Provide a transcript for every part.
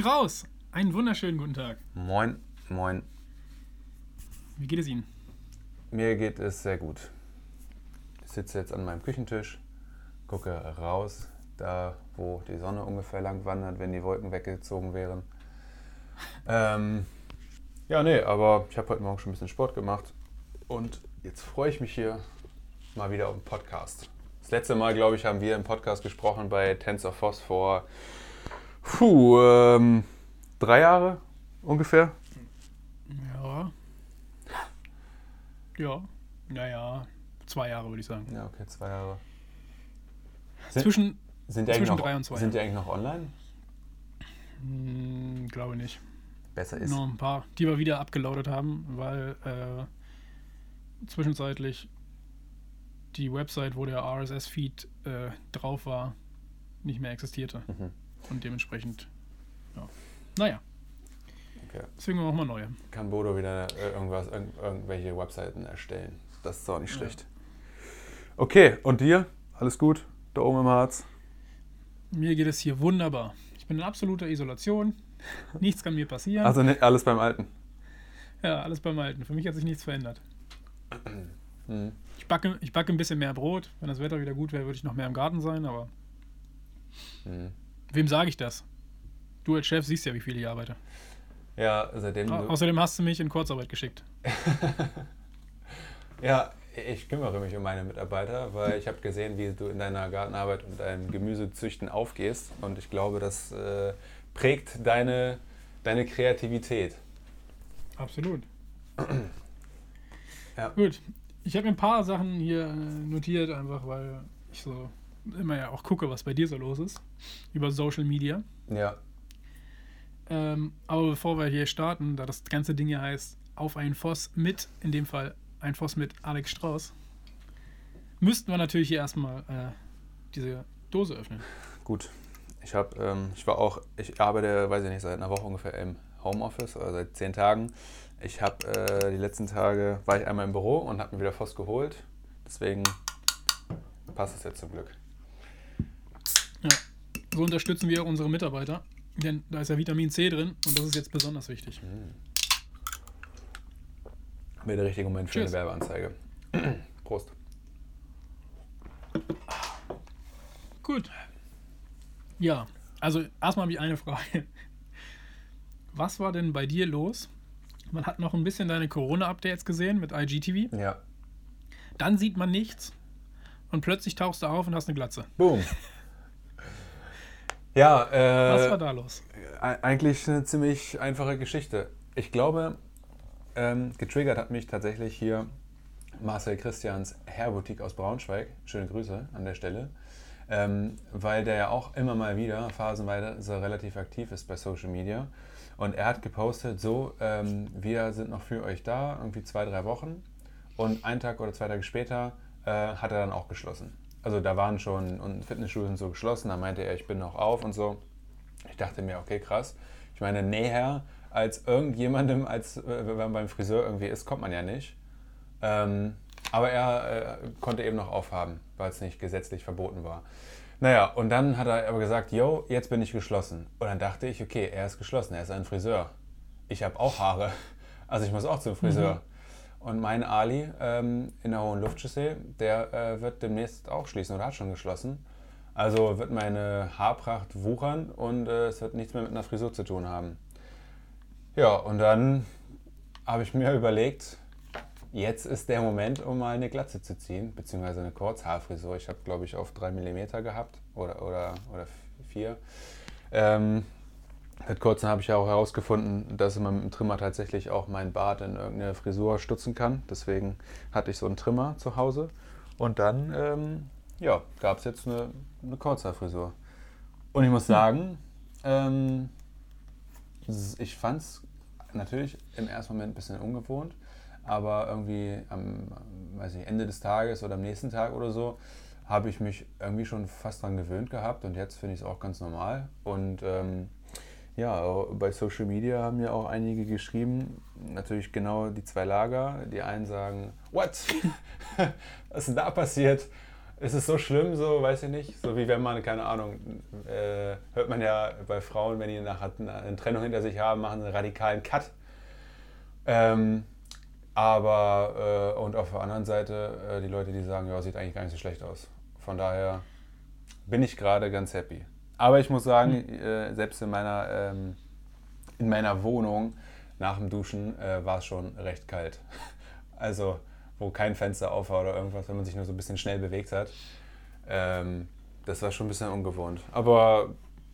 Strauß, einen wunderschönen guten Tag. Moin, moin. Wie geht es Ihnen? Mir geht es sehr gut. Ich sitze jetzt an meinem Küchentisch, gucke raus, da wo die Sonne ungefähr lang wandert, wenn die Wolken weggezogen wären. Ähm, ja, nee, aber ich habe heute Morgen schon ein bisschen Sport gemacht und jetzt freue ich mich hier mal wieder auf den Podcast. Das letzte Mal, glaube ich, haben wir im Podcast gesprochen bei TensorFoss vor puh, ähm, drei Jahre ungefähr. Ja. Ja. Naja, zwei Jahre würde ich sagen. Ja, okay, zwei Jahre. Sind, Zwischen, sind, die zwischen noch, drei und zwei sind die eigentlich noch online? hm, glaube nicht. Besser ist. Noch ein paar, die wir wieder abgelaudet haben, weil äh, zwischenzeitlich die Website, wo der RSS-Feed äh, drauf war, nicht mehr existierte. Mhm. Und dementsprechend, ja. Naja, Okay. deswegen auch mal neue. Kann Bodo wieder äh, irgendwas, irgend, irgendwelche Webseiten erstellen. Das ist auch nicht Ja. schlecht. Okay, und dir? Alles gut? Da oben im Harz? Mir geht es hier wunderbar. Ich bin in absoluter Isolation. Nichts kann mir passieren. Also ne, alles beim Alten. ja, alles beim Alten. Für mich hat sich nichts verändert. Mhm. Ich backe, ich backe ein bisschen mehr Brot. Wenn das Wetter wieder gut wäre, würde ich noch mehr im Garten sein, aber Mhm. Wem sage ich das? Du als Chef siehst ja, wie viel ich arbeite. Ja, seitdem Au- Außerdem hast du mich in Kurzarbeit geschickt. Ja, ich kümmere mich um meine Mitarbeiter, weil ich habe gesehen, wie du in deiner Gartenarbeit und deinem Gemüsezüchten aufgehst. Und ich glaube, das äh, prägt deine, deine Kreativität. Absolut. Ja. Gut. Ich habe mir ein paar Sachen hier äh, notiert, einfach weil ich so immer ja auch gucke, was bei dir so los ist. Über Social Media. Ja, Ähm, aber bevor wir hier starten, da das ganze Ding hier heißt, auf einen Voss mit, in dem Fall ein Voss mit Alex Strauß, müssten wir natürlich hier erstmal äh, diese Dose öffnen. gut. Ich habe, ähm, ich war auch, ich arbeite, weiß ich nicht, seit einer Woche ungefähr im Homeoffice oder seit zehn Tagen. Ich habe äh, die letzten Tage war ich einmal im Büro und habe mir wieder Voss geholt. Deswegen passt es jetzt zum Glück. Ja. So unterstützen wir unsere Mitarbeiter, denn da ist ja Vitamin C drin und das ist jetzt besonders wichtig. Wäre der richtige Moment für Tschüss. eine Werbeanzeige. Prost. Gut. Ja, also erstmal habe ich eine Frage. Was war denn bei dir los? Man hat noch ein bisschen deine Corona-Updates gesehen mit IGTV. Ja. Dann sieht man nichts und plötzlich tauchst du auf und hast eine Glatze. Boom. Ja, äh, Was war da los? eigentlich eine ziemlich einfache Geschichte. Ich glaube, ähm, getriggert hat mich tatsächlich hier Marcel Christians Hair-Boutique aus Braunschweig. Schöne Grüße an der Stelle. Ähm, weil der ja auch immer mal wieder phasenweise relativ aktiv ist bei Social Media. Und er hat gepostet, so, ähm, wir sind noch für euch da, irgendwie zwei, drei Wochen. Und einen Tag oder zwei Tage später äh, hat er dann auch geschlossen. Also da waren schon und Fitnessstudios so geschlossen, da meinte er, ich bin noch auf und so. Ich dachte mir, okay, krass. Ich meine, näher als irgendjemandem, als äh, wenn man beim Friseur irgendwie ist, kommt man ja nicht. Ähm, aber er äh, konnte eben noch aufhaben, weil es nicht gesetzlich verboten war. Naja, und dann hat er aber gesagt, yo, jetzt bin ich geschlossen. Und dann dachte ich, okay, er ist geschlossen, er ist ein Friseur. Ich habe auch Haare, also ich muss auch zum Friseur. Und mein Ali ähm, in der Hohen Luftchaussee, der äh, wird demnächst auch schließen oder hat schon geschlossen. Also wird meine Haarpracht wuchern und äh, es wird nichts mehr mit einer Frisur zu tun haben. Ja, und dann habe ich mir überlegt, jetzt ist der Moment, um mal eine Glatze zu ziehen, beziehungsweise eine Kurzhaarfrisur. Ich habe, glaube ich, auf 3 mm gehabt oder, oder, oder 4. Ähm, seit kurzem habe ich ja auch herausgefunden, dass man mit dem Trimmer tatsächlich auch meinen Bart in irgendeine Frisur stutzen kann. Deswegen hatte ich so einen Trimmer zu Hause. Und dann ähm, ja, gab es jetzt eine, eine Kurzhaarfrisur. Und ich muss sagen, ähm, ich fand es natürlich im ersten Moment ein bisschen ungewohnt, aber irgendwie am weiß nicht, Ende des Tages oder am nächsten Tag oder so habe ich mich irgendwie schon fast dran gewöhnt gehabt und jetzt finde ich es auch ganz normal. Und ähm, ja, bei Social Media haben ja auch einige geschrieben, natürlich genau die zwei Lager. Die einen sagen, what? Was ist denn da passiert? ist es so schlimm, so, weiß ich nicht. So wie wenn man, keine Ahnung, äh, hört man ja bei Frauen, wenn die nachher eine Trennung hinter sich haben, machen einen radikalen Cut. Ähm, aber, äh, und auf der anderen Seite äh, die Leute, die sagen, ja, sieht eigentlich gar nicht so schlecht aus. Von daher bin ich gerade ganz happy. Aber ich muss sagen, mhm. selbst in meiner, ähm, in meiner Wohnung nach dem Duschen äh, war es schon recht kalt. Also, wo kein Fenster auf war oder irgendwas, wenn man sich nur so ein bisschen schnell bewegt hat. Ähm, das war schon ein bisschen ungewohnt. Aber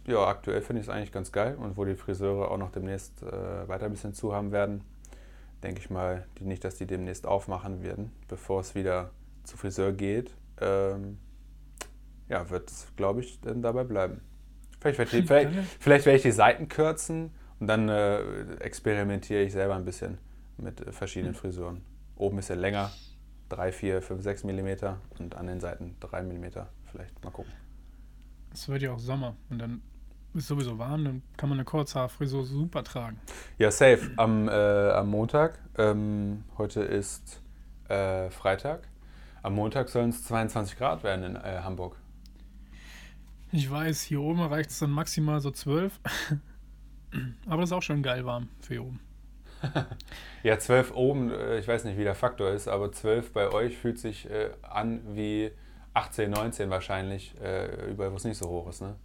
ja, aktuell finde ich es eigentlich ganz geil. Und wo die Friseure auch noch demnächst äh, weiter ein bisschen zu haben werden, denke ich mal die nicht, dass die demnächst aufmachen werden, bevor es wieder zu Friseur geht. Ähm, ja, wird es, glaube ich, dann dabei bleiben. Vielleicht werde ich, vielleicht, vielleicht werd ich die Seiten kürzen und dann äh, experimentiere ich selber ein bisschen mit äh, verschiedenen hm. Frisuren. Oben ist er länger, 3, 4, 5, 6 mm und an den Seiten 3 mm. Vielleicht mal gucken. Es wird ja auch Sommer und dann ist sowieso warm, dann kann man eine Kurzhaarfrisur super tragen. Ja, safe. Am, äh, am Montag, ähm, heute ist äh, Freitag, am Montag sollen es 22 Grad werden in äh, Hamburg. Ich weiß, hier oben reicht es dann maximal so 12. Aber das ist auch schon geil warm für hier oben. ja, 12 oben, äh, ich weiß nicht, wie der Faktor ist, aber 12 bei euch fühlt sich äh, an wie 18, 19 wahrscheinlich, äh, überall, wo es nicht so hoch ist, ne?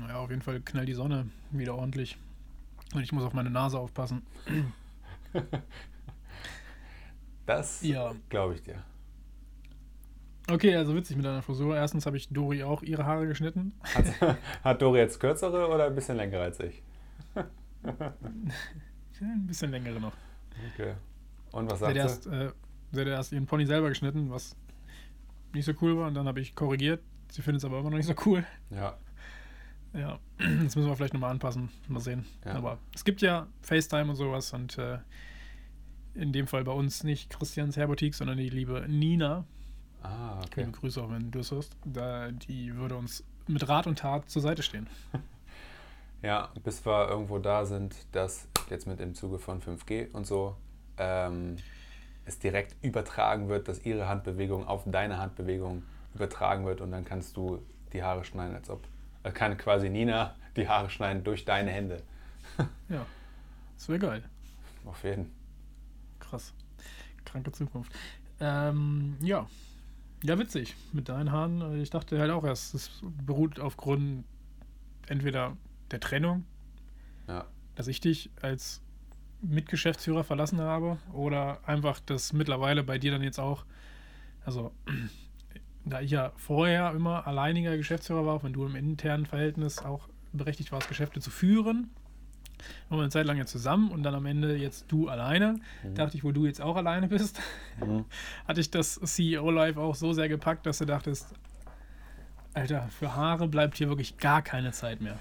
Naja, auf jeden Fall knallt die Sonne wieder ordentlich. Und ich muss auf meine Nase aufpassen. das ja. glaube ich dir. Okay, also witzig mit deiner Frisur. Erstens habe ich Dori auch ihre Haare geschnitten. Hat, hat Dori jetzt kürzere oder ein bisschen längere als ich? ein bisschen längere noch. Okay. Und was sagt sie? Erst, äh, sie hat erst ihren Pony selber geschnitten, was nicht so cool war. Und dann habe ich korrigiert. Sie findet es aber immer noch nicht so cool. Ja. Ja, das müssen wir vielleicht nochmal anpassen. Mal sehen. Ja. Aber es gibt ja FaceTime und sowas. Und äh, in dem Fall bei uns nicht Christians Herbotik, sondern die liebe Nina. Ah, okay. Liebe Grüße auch, wenn du es hörst. Da, die würde uns mit Rat und Tat zur Seite stehen. Ja, bis wir irgendwo da sind, dass jetzt mit im Zuge von 5G und so ähm, es direkt übertragen wird, dass ihre Handbewegung auf deine Handbewegung übertragen wird und dann kannst du die Haare schneiden, als ob. Da kann quasi Nina die Haare schneiden durch deine Hände. ja, das wäre geil. Auf jeden. Krass. Kranke Zukunft. Ähm, ja, ja, witzig. Mit deinen Haaren. Ich dachte halt auch erst, es beruht aufgrund entweder der Trennung, ja. dass ich dich als Mitgeschäftsführer verlassen habe oder einfach, dass mittlerweile bei dir dann jetzt auch, also da ich ja vorher immer alleiniger Geschäftsführer war, auch wenn du im internen Verhältnis auch berechtigt warst, Geschäfte zu führen, waren wir eine Zeit lang ja zusammen und dann am Ende jetzt du alleine. Mhm. Dachte ich, wo du jetzt auch alleine bist, mhm. hatte ich das CEO-Life auch so sehr gepackt, dass du dachtest, Alter, für Haare bleibt hier wirklich gar keine Zeit mehr.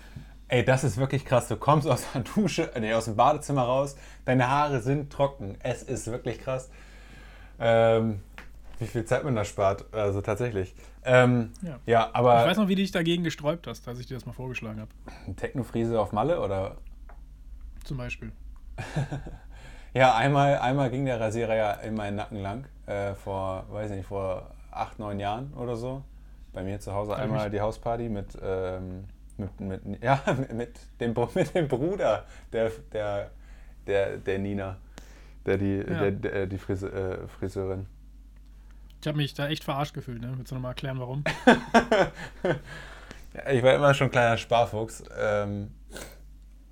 Ey, das ist wirklich krass. Du kommst aus der Dusche, nee, aus dem Badezimmer raus, deine Haare sind trocken. Es ist wirklich krass. Ähm, wie viel Zeit man da spart, also tatsächlich. Ähm, ja. ja. aber. Ich weiß noch, wie du dich dagegen gesträubt hast, als ich dir das mal vorgeschlagen habe. Technofriese auf Malle oder? Zum Beispiel. ja, einmal, einmal ging der Rasierer ja in meinen Nacken lang, äh, vor, weiß nicht, vor acht, neun Jahren oder so. Bei mir zu Hause einmal die Hausparty mit, ähm, mit, mit, ja, mit, dem, mit dem Bruder der, der, der, der Nina, der die, ja. der, der, die Frise, äh, Friseurin. Ich habe mich da echt verarscht gefühlt, ne? Willst du nochmal erklären, warum? ich war immer schon ein kleiner Sparfuchs. Ähm,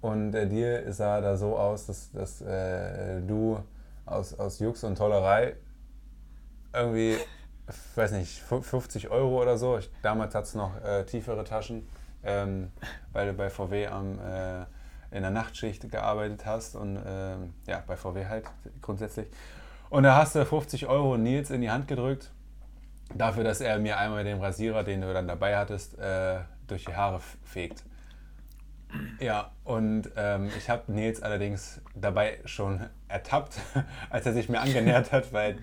und äh, dir sah da so aus, dass, dass äh, du aus, aus Jux und Tollerei irgendwie, ich weiß nicht, 50 Euro oder so. Ich, damals hat es noch äh, tiefere Taschen, ähm, weil du bei VW am, äh, in der Nachtschicht gearbeitet hast und ähm, ja, bei VW halt grundsätzlich. Und da hast du 50 Euro Nils in die Hand gedrückt, dafür, dass er mir einmal den Rasierer, den du dann dabei hattest, äh, durch die Haare fegt. Ja, und ähm, ich habe Nils allerdings dabei schon ertappt, als er sich mir angenähert hat, weil,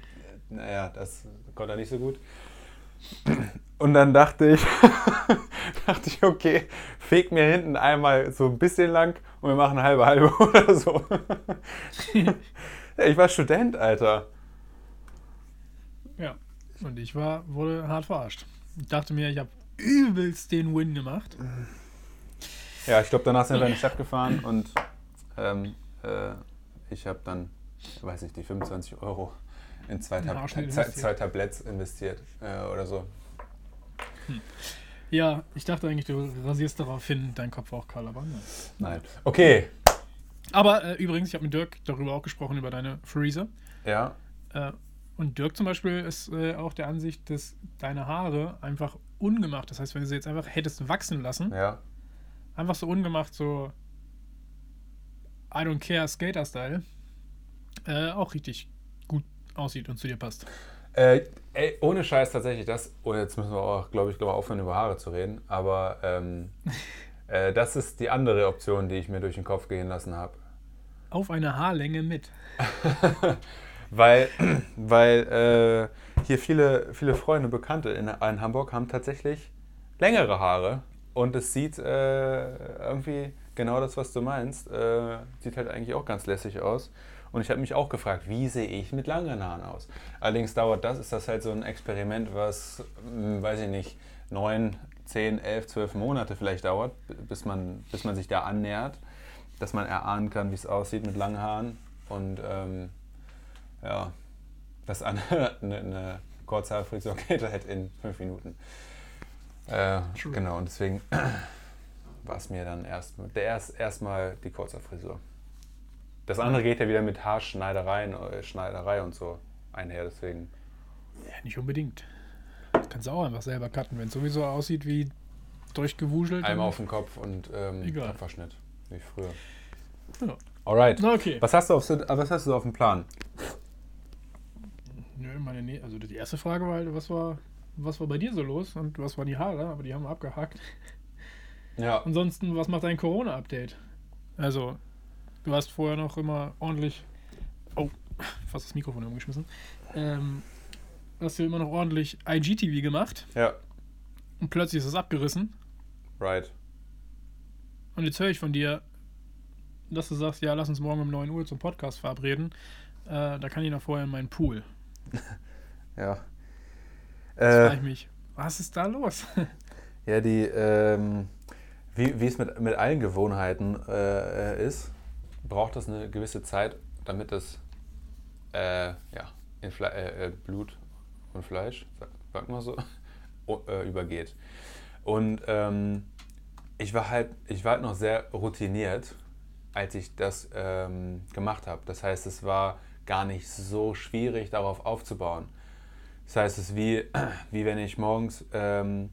naja, das konnte er nicht so gut. Und dann dachte ich, dachte ich, okay, feg mir hinten einmal so ein bisschen lang und wir machen halbe halbe oder so. ich war Student, Alter. Ja. Und ich war, wurde hart verarscht. Ich dachte mir, ich habe übelst den Win gemacht. Ja, ich glaube, danach sind wir in die Stadt gefahren und ähm, äh, ich habe dann, weiß ich, die 25 Euro in zwei, Tab zwei, Tabletts investiert äh, oder so. Ja, ich dachte eigentlich, du rasierst daraufhin deinen Kopf auch kahl, aber nein. Nein. Okay. Aber äh, übrigens, ich habe mit Dirk darüber auch gesprochen, über deine Freezer. Ja. Äh, und Dirk zum Beispiel ist äh, auch der Ansicht, dass deine Haare einfach ungemacht, das heißt, wenn du sie jetzt einfach hättest wachsen lassen, Ja. Einfach so ungemacht, so I don't care Skater-Style, äh, auch richtig gut aussieht und zu dir passt. Äh, ey, ohne Scheiß tatsächlich das. Oh, jetzt müssen wir auch, glaube ich, glaub, aufhören, über Haare zu reden. Aber ähm, äh, das ist die andere Option, die ich mir durch den Kopf gehen lassen habe. Auf eine Haarlänge mit. Weil, weil äh, hier viele, viele Freunde, Bekannte in, in Hamburg haben tatsächlich längere Haare. Und es sieht äh, irgendwie genau das, was du meinst. Äh, sieht halt eigentlich auch ganz lässig aus. Und ich habe mich auch gefragt, wie sehe ich mit langen Haaren aus? Allerdings dauert das, ist das halt so ein Experiment, was, hm, weiß ich nicht, neun, zehn, elf, zwölf Monate vielleicht dauert, bis man, bis man sich da annähert, dass man erahnen kann, wie es aussieht mit langen Haaren. Und ähm, ja, das andere, eine, eine Kurzhaarfrisur geht halt in fünf Minuten. Äh, genau, und deswegen war es mir dann erst, der erst erstmal die Kurzhaarfrisur. Das andere geht ja wieder mit Haarschneidereien, äh, Schneiderei und so einher, deswegen. Ja, nicht unbedingt. Das kannst du auch einfach selber cutten, wenn es sowieso aussieht wie durchgewuschelt. Einmal auf den Kopf und ähm, Egal. Abwaschnitt, wie früher. Ja. Alright. Na, okay. Was hast, du auf, was hast du auf dem Plan? Nö, meine Nä also die erste Frage war halt, was war, was war bei dir so los und was waren die Haare, aber die haben wir abgehakt. Ja, Ansonsten, was macht dein Corona-Update? Also, du hast vorher noch immer ordentlich. Oh, fast das Mikrofon umgeschmissen. Ähm, hast du immer noch ordentlich IGTV gemacht ja, und plötzlich ist es abgerissen. right. Und jetzt höre ich von dir, dass du sagst, ja, lass uns morgen um 9 Uhr zum Podcast verabreden. Äh, da kann ich noch vorher in meinen Pool. Ja. Jetzt Äh, frage ich mich, was ist da los? Ja, die, ähm, wie, wie es mit, mit allen Gewohnheiten äh, ist, braucht das eine gewisse Zeit, damit es äh, ja, in Fle äh, äh, Blut und Fleisch, sag- sagt man so, äh, übergeht. Und ähm, ich war halt, ich war halt noch sehr routiniert, als ich das ähm, gemacht habe. Das heißt, es war gar nicht so schwierig, darauf aufzubauen. Das heißt, es ist wie, wie wenn ich morgens, ähm,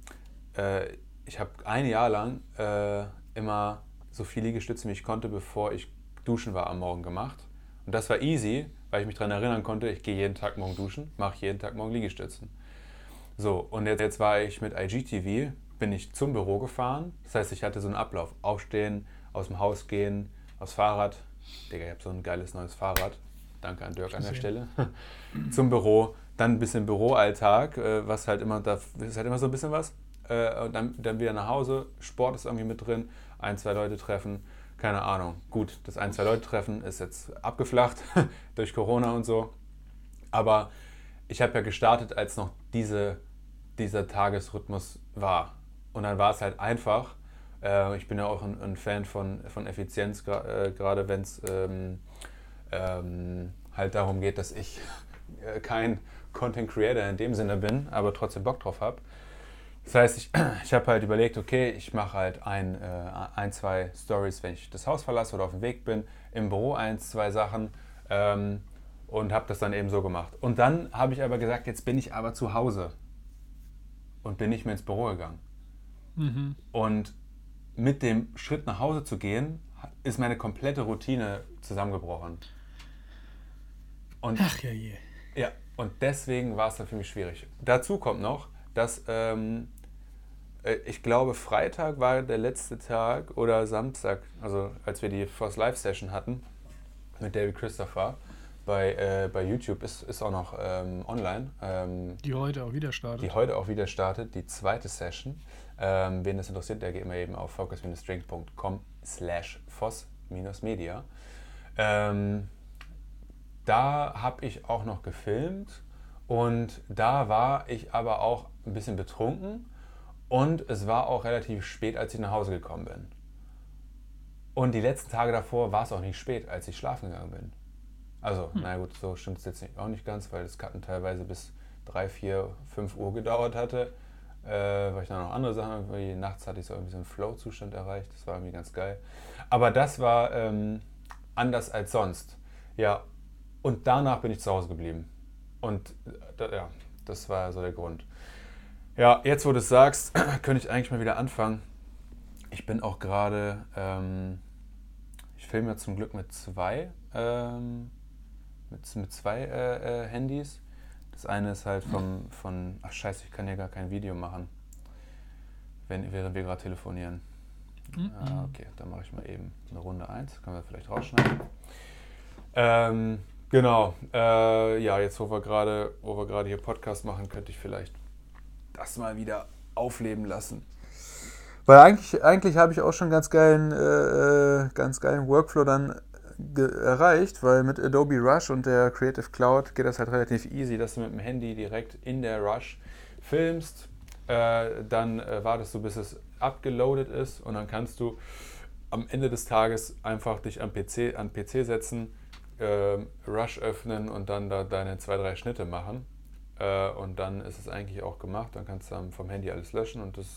äh, ich habe ein Jahr lang äh, immer so viel Liegestütze, wie ich konnte, bevor ich duschen war am Morgen gemacht. Und das war easy, weil ich mich daran erinnern konnte, ich gehe jeden Tag morgen duschen, mache jeden Tag morgen Liegestützen. So, und jetzt, jetzt war ich mit IGTV, bin ich zum Büro gefahren. Das heißt, ich hatte so einen Ablauf. Aufstehen, aus dem Haus gehen, aufs Fahrrad. Digga, ich habe so ein geiles neues Fahrrad. Danke an Dirk an der. Stelle. zum Büro, dann ein bisschen Büroalltag, äh, was halt immer, da ist halt immer so ein bisschen was. Äh, und dann, dann wieder nach Hause, Sport ist irgendwie mit drin, ein, zwei Leute treffen, keine Ahnung. Gut, das ein, zwei Leute treffen ist jetzt abgeflacht durch Corona und so. Aber ich habe ja gestartet, als noch diese, dieser Tagesrhythmus war. Und dann war es halt einfach. Äh, ich bin ja auch ein, ein Fan von, von Effizienz, gerade wenn es ähm, ähm, halt darum geht, dass ich kein Content Creator in dem Sinne bin, aber trotzdem Bock drauf habe. Das heißt, ich, ich habe halt überlegt, okay, ich mache halt ein, äh, ein, zwei Stories, wenn ich das Haus verlasse oder auf dem Weg bin, im Büro ein, zwei Sachen ähm, und habe das dann eben so gemacht. Und dann habe ich aber gesagt, jetzt bin ich aber zu Hause und bin nicht mehr ins Büro gegangen. Mhm. Und mit dem Schritt nach Hause zu gehen, ist meine komplette Routine zusammengebrochen. Und Ach ja je. ja, und deswegen war es dann für mich schwierig. Dazu kommt noch, dass ähm, äh, ich glaube, Freitag war der letzte Tag oder Samstag, also als wir die First Live Session hatten mit David Christopher bei, äh, bei YouTube, ist, ist auch noch ähm, online, ähm, Die heute auch wieder startet. die heute auch wieder startet, die zweite Session. Ähm, wen das interessiert, der geht immer eben auf focus-drink.com slash foss-media. Ähm, da habe ich auch noch gefilmt Und da war ich aber auch ein bisschen betrunken und es war auch relativ spät, als ich nach Hause gekommen bin. Und die letzten Tage davor war es auch nicht spät, als ich schlafen gegangen bin. Also, hm. na gut, so stimmt es jetzt nicht, auch nicht ganz, weil das Cutten teilweise bis 3, 4, 5 Uhr gedauert hatte. Äh, weil ich dann noch andere Sachen, irgendwie nachts hatte ich so irgendwie so einen Flow-Zustand erreicht. Das war irgendwie ganz geil. Aber das war ähm, anders als sonst. Ja, und danach bin ich zu Hause geblieben. Und äh, ja, das war so der Grund. Ja, jetzt wo du es sagst, könnte ich eigentlich mal wieder anfangen. Ich bin auch gerade, ähm, ich filme ja zum Glück mit zwei, ähm, mit, mit zwei äh, äh, Handys. Das eine ist halt vom, von, ach scheiße, ich kann ja gar kein Video machen, wenn, während wir gerade telefonieren. Mhm. Ah, okay, dann mache ich mal eben eine Runde 1, können wir vielleicht rausschneiden. Ähm, genau, äh, ja, jetzt wo wir gerade, wo wir gerade hier Podcast machen, könnte ich vielleicht das mal wieder aufleben lassen. Weil eigentlich, eigentlich habe ich auch schon ganz geilen, äh, äh ganz geilen Workflow dann erreicht, weil mit Adobe Rush und der Creative Cloud geht das halt relativ easy, dass du mit dem Handy direkt in der Rush filmst. Äh, dann äh, wartest du, bis es abgeloadet ist und dann kannst du am Ende des Tages einfach dich am PC, an PC setzen, äh, Rush öffnen und dann da deine zwei, drei Schnitte machen. Äh, und dann ist es eigentlich auch gemacht. Dann kannst du vom Handy alles löschen und das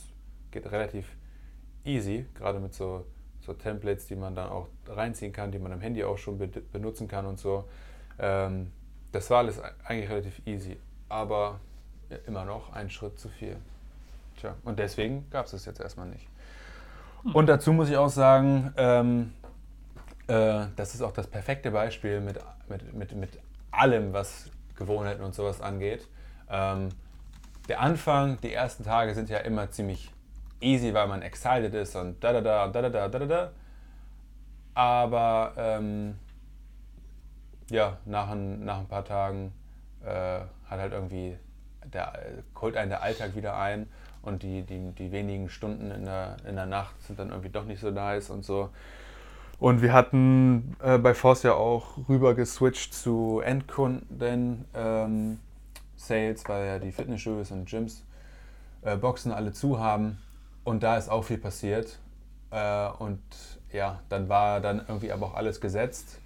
geht relativ easy, gerade mit so so Templates, die man dann auch reinziehen kann, die man am Handy auch schon be benutzen kann und so. Ähm, das war alles eigentlich relativ easy, aber immer noch ein Schritt zu viel. Tja, und deswegen gab es es jetzt erstmal nicht. Hm. Und dazu muss ich auch sagen, ähm, äh, das ist auch das perfekte Beispiel mit, mit, mit, mit allem, was Gewohnheiten und sowas angeht. Ähm, der Anfang, die ersten Tage sind ja immer ziemlich easy, weil man excited ist und da da da da da da da da. Aber ähm, ja, nach ein, nach ein paar Tagen äh, hat halt irgendwie der, holt einen der Alltag wieder ein und die, die, die wenigen Stunden in der, in der Nacht sind dann irgendwie doch nicht so nice und so. Und wir hatten äh, bei Force ja auch rüber geswitcht zu Endkunden ähm, Sales, weil ja die Fitnessstudios und Gyms äh, Boxen alle zu haben. Und da ist auch viel passiert. Äh, und ja, dann war dann irgendwie aber auch alles gesetzt.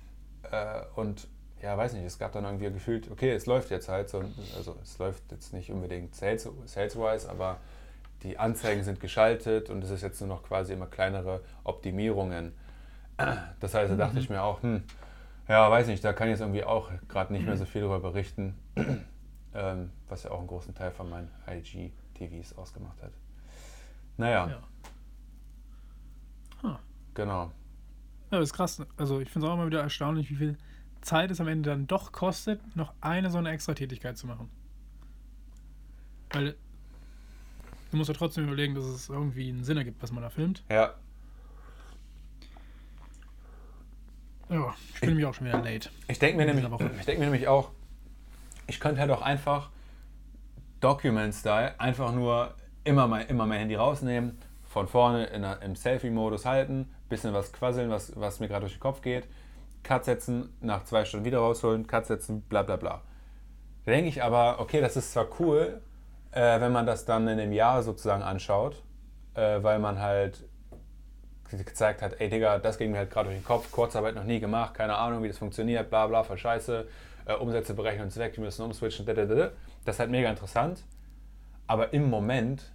Äh, und ja, weiß nicht, es gab dann irgendwie gefühlt, okay, es läuft jetzt halt so. Also es läuft jetzt nicht unbedingt sales-wise, sales aber die Anzeigen sind geschaltet und es ist jetzt nur noch quasi immer kleinere Optimierungen. Das heißt, da dachte mhm. ich mir auch, hm, ja, weiß nicht, da kann ich jetzt irgendwie auch gerade nicht mehr so viel darüber berichten, ähm, was ja auch einen großen Teil von meinen IG-TVs ausgemacht hat. Naja. Ja. Huh. Genau. Ja, das ist krass. Also ich finde es auch immer wieder erstaunlich, wie viel Zeit es am Ende dann doch kostet, noch eine so eine Extra-Tätigkeit zu machen. Weil du musst ja trotzdem überlegen, dass es irgendwie einen Sinn ergibt, was man da filmt. Ja. Ja, ich bin nämlich auch schon wieder late. Ich denke mir, nämlich, denk mir nämlich auch, ich könnte halt auch einfach Document-Style einfach nur immer mein, immer mein Handy rausnehmen, von vorne in im Selfie-Modus halten, bisschen was quasseln, was, was mir gerade durch den Kopf geht, Cut setzen, nach zwei Stunden wieder rausholen, Cut setzen, bla bla bla. Da denke ich aber, okay, das ist zwar cool, äh, wenn man das dann in einem Jahr sozusagen anschaut, äh, weil man halt gezeigt hat, ey Digga, das ging mir halt gerade durch den Kopf, Kurzarbeit noch nie gemacht, keine Ahnung, wie das funktioniert, bla bla, voll scheiße, äh, Umsätze berechnen und weg, die müssen umswitchen, das ist halt mega interessant. Aber im Moment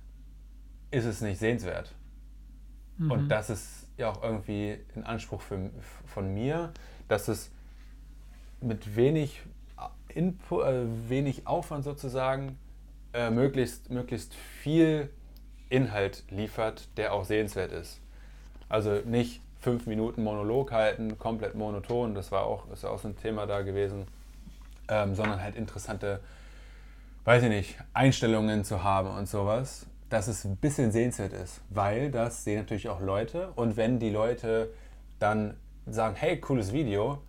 ist es nicht sehenswert. Mhm. Und das ist ja auch irgendwie ein Anspruch für, von mir, dass es mit wenig, Input, äh, wenig Aufwand sozusagen äh, möglichst, möglichst viel Inhalt liefert, der auch sehenswert ist. Also nicht fünf Minuten Monolog halten, komplett monoton, das war auch, ist auch so ein Thema da gewesen, ähm, sondern halt interessante weiß ich nicht, Einstellungen zu haben und sowas, dass es ein bisschen sehenswert ist, weil das sehen natürlich auch Leute und wenn die Leute dann sagen, hey, cooles Video,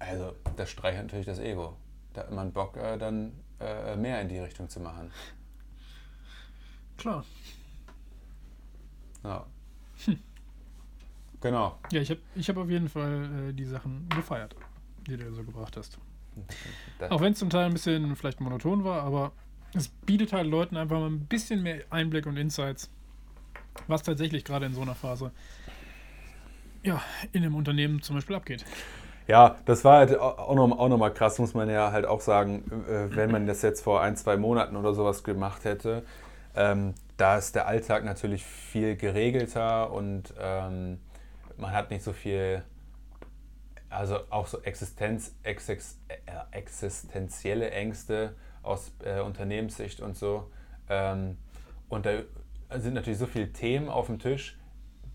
also das streichert natürlich das Ego. Da hat man Bock, äh, dann äh, mehr in die Richtung zu machen. Klar. Ja. Hm. Genau. Ja, ich habe ich hab auf jeden Fall äh, die Sachen gefeiert, die du so gebracht hast. Auch wenn es zum Teil ein bisschen vielleicht monoton war, aber es bietet halt Leuten einfach mal ein bisschen mehr Einblick und Insights, was tatsächlich gerade in so einer Phase ja, in einem Unternehmen zum Beispiel abgeht. Ja, das war halt auch noch, auch noch mal krass, muss man ja halt auch sagen, äh, wenn man das jetzt vor ein, zwei Monaten oder sowas gemacht hätte. Ähm, da ist der Alltag natürlich viel geregelter und ähm, man hat nicht so viel, also auch so Existenz, exex, äh, existenzielle Ängste aus äh, Unternehmenssicht und so. Ähm, und da sind natürlich so viele Themen auf dem Tisch,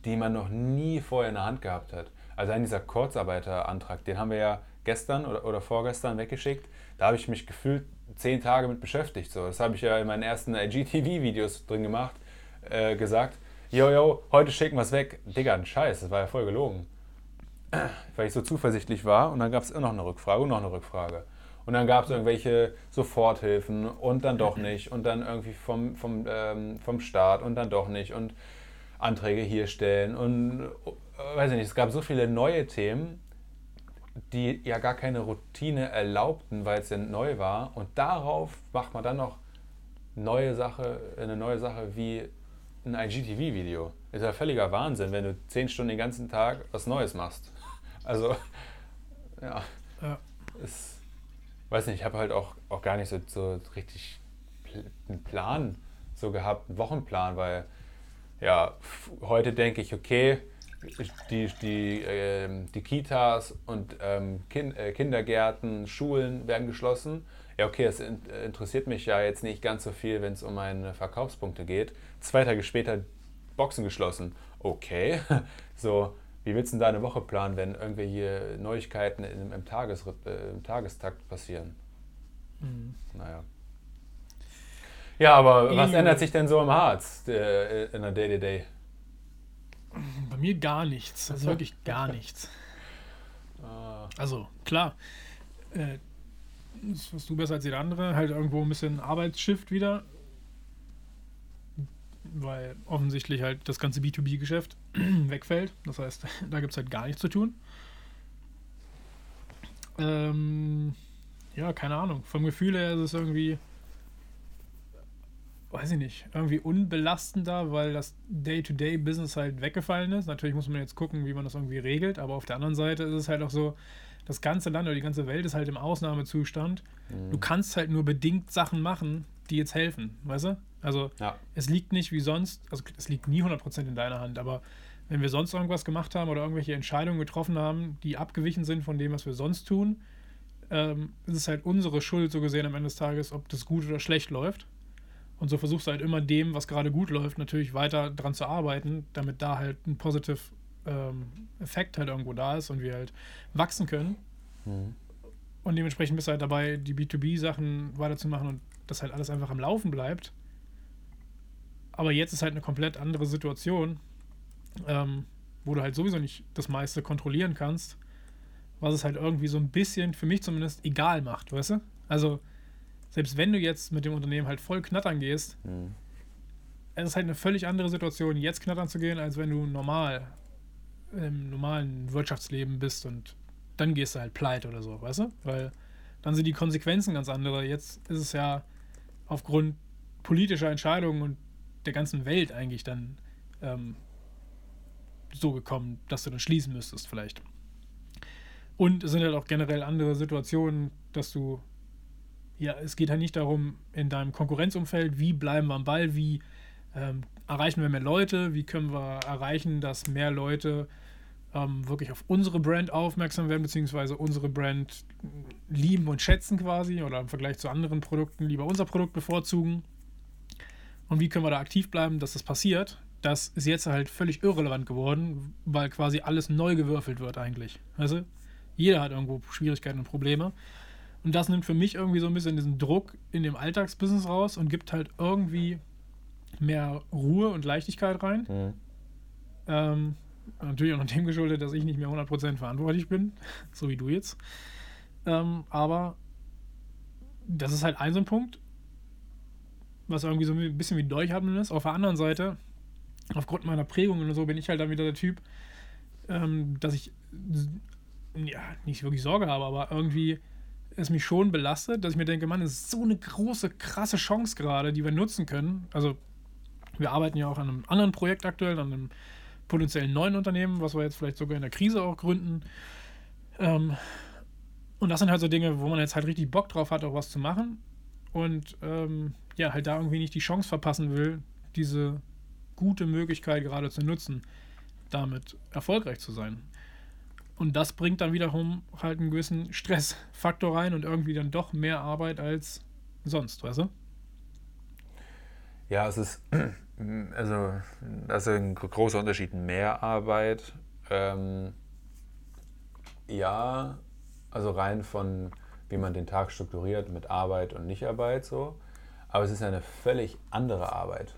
die man noch nie vorher in der Hand gehabt hat. Also ein dieser Kurzarbeiterantrag, den haben wir ja gestern oder, oder vorgestern weggeschickt. Da habe ich mich gefühlt zehn Tage mit beschäftigt. So. Das habe ich ja in meinen ersten IGTV-Videos drin gemacht, äh, gesagt. Jo, jo, heute schicken wir es weg. Digga, ein Scheiß, das war ja voll gelogen. Weil ich so zuversichtlich war und dann gab es noch eine Rückfrage und noch eine Rückfrage. Und dann gab es irgendwelche Soforthilfen und dann doch nicht und dann irgendwie vom, vom, ähm, vom Staat und dann doch nicht und Anträge hier stellen und äh, weiß ich nicht, es gab so viele neue Themen, die ja gar keine Routine erlaubten, weil es ja neu war und darauf macht man dann noch neue Sache, eine neue Sache wie ein IGTV-Video. Ist ja völliger Wahnsinn, wenn du zehn Stunden den ganzen Tag was Neues machst. Also, ja, Ja. ist, weiß nicht, ich habe halt auch, auch gar nicht so, so richtig einen Plan so gehabt, einen Wochenplan, weil ja, heute denke ich, okay, die, die, ähm, die Kitas und ähm, kind, äh, Kindergärten, Schulen werden geschlossen. Ja, okay, das in, äh, interessiert mich ja jetzt nicht ganz so viel, wenn es um meine Verkaufspunkte geht. Zwei Tage später Boxen geschlossen. Okay, so, wie willst du denn da eine Woche planen, wenn irgendwelche Neuigkeiten im, im, Tages, äh, im Tagestakt passieren? Mhm. Naja. Ja, aber was ändert sich denn so im Harz äh, in der Day-to-Day? Bei mir gar nichts. Also wirklich gar nichts. Ah, Also, klar. Äh, das wirst du besser als jeder andere. Halt irgendwo ein bisschen Arbeitsshift wieder. Weil offensichtlich halt das ganze B2B-Geschäft wegfällt. Das heißt, da gibt es halt gar nichts zu tun. Ähm, ja, keine Ahnung. Vom Gefühl her ist es irgendwie, weiß ich nicht, irgendwie unbelastender, weil das Day-to-Day-Business halt weggefallen ist. Natürlich muss man jetzt gucken, wie man das irgendwie regelt, aber auf der anderen Seite ist es halt auch so, das ganze Land oder die ganze Welt ist halt im Ausnahmezustand. Du kannst halt nur bedingt Sachen machen, die jetzt helfen, weißt du? Also ja. es liegt nicht wie sonst, also es liegt nie 100% in deiner Hand, aber wenn wir sonst irgendwas gemacht haben oder irgendwelche Entscheidungen getroffen haben, die abgewichen sind von dem, was wir sonst tun, ähm, ist es halt unsere Schuld, so gesehen am Ende des Tages, ob das gut oder schlecht läuft. Und so versuchst du halt immer dem, was gerade gut läuft, natürlich weiter dran zu arbeiten, damit da halt ein positive ähm, Effekt halt irgendwo da ist und wir halt wachsen können. Mhm. Und dementsprechend bist du halt dabei, die B2B-Sachen weiterzumachen und das halt alles einfach am Laufen bleibt. Aber jetzt ist halt eine komplett andere Situation, ähm, wo du halt sowieso nicht das meiste kontrollieren kannst, was es halt irgendwie so ein bisschen, für mich zumindest, egal macht, weißt du? Also, selbst wenn du jetzt mit dem Unternehmen halt voll knattern gehst, Mhm. es ist halt eine völlig andere Situation, jetzt knattern zu gehen, als wenn du normal im normalen Wirtschaftsleben bist und dann gehst du halt pleite oder so, weißt du? Weil dann sind die Konsequenzen ganz andere. Jetzt ist es ja aufgrund politischer Entscheidungen und der ganzen Welt eigentlich dann ähm, so gekommen, dass du dann schließen müsstest vielleicht. Und es sind halt auch generell andere Situationen, dass du, ja, es geht halt nicht darum, in deinem Konkurrenzumfeld, wie bleiben wir am Ball, wie ähm, erreichen wir mehr Leute, wie können wir erreichen, dass mehr Leute ähm, wirklich auf unsere Brand aufmerksam werden, beziehungsweise unsere Brand lieben und schätzen quasi oder im Vergleich zu anderen Produkten lieber unser Produkt bevorzugen. Und wie können wir da aktiv bleiben, dass das passiert? Das ist jetzt halt völlig irrelevant geworden, weil quasi alles neu gewürfelt wird eigentlich. Also jeder hat irgendwo Schwierigkeiten und Probleme. Und das nimmt für mich irgendwie so ein bisschen diesen Druck in dem Alltagsbusiness raus und gibt halt irgendwie mehr Ruhe und Leichtigkeit rein. Mhm. Ähm, natürlich auch noch dem geschuldet, dass ich nicht mehr 100% verantwortlich bin, so wie du jetzt. Ähm, aber das ist halt ein so ein Punkt, was irgendwie so ein bisschen wie Durchatmen ist. Auf der anderen Seite, aufgrund meiner Prägung und so, bin ich halt dann wieder der Typ, ähm, dass ich ja, nicht wirklich Sorge habe, aber irgendwie es mich schon belastet, dass ich mir denke, Mann, es ist so eine große, krasse Chance gerade, die wir nutzen können. Also wir arbeiten ja auch an einem anderen Projekt aktuell, an einem potenziellen neuen Unternehmen, was wir jetzt vielleicht sogar in der Krise auch gründen. Ähm, und das sind halt so Dinge, wo man jetzt halt richtig Bock drauf hat, auch was zu machen. Und ähm, ja, halt da irgendwie nicht die Chance verpassen will, diese gute Möglichkeit gerade zu nutzen, damit erfolgreich zu sein. Und das bringt dann wiederum halt einen gewissen Stressfaktor rein und irgendwie dann doch mehr Arbeit als sonst, weißt du? Ja, es ist also das ist ein großer Unterschied. Mehr Arbeit, ähm, ja, also rein von wie man den Tag strukturiert mit Arbeit und Nichtarbeit so. Aber es ist eine völlig andere Arbeit.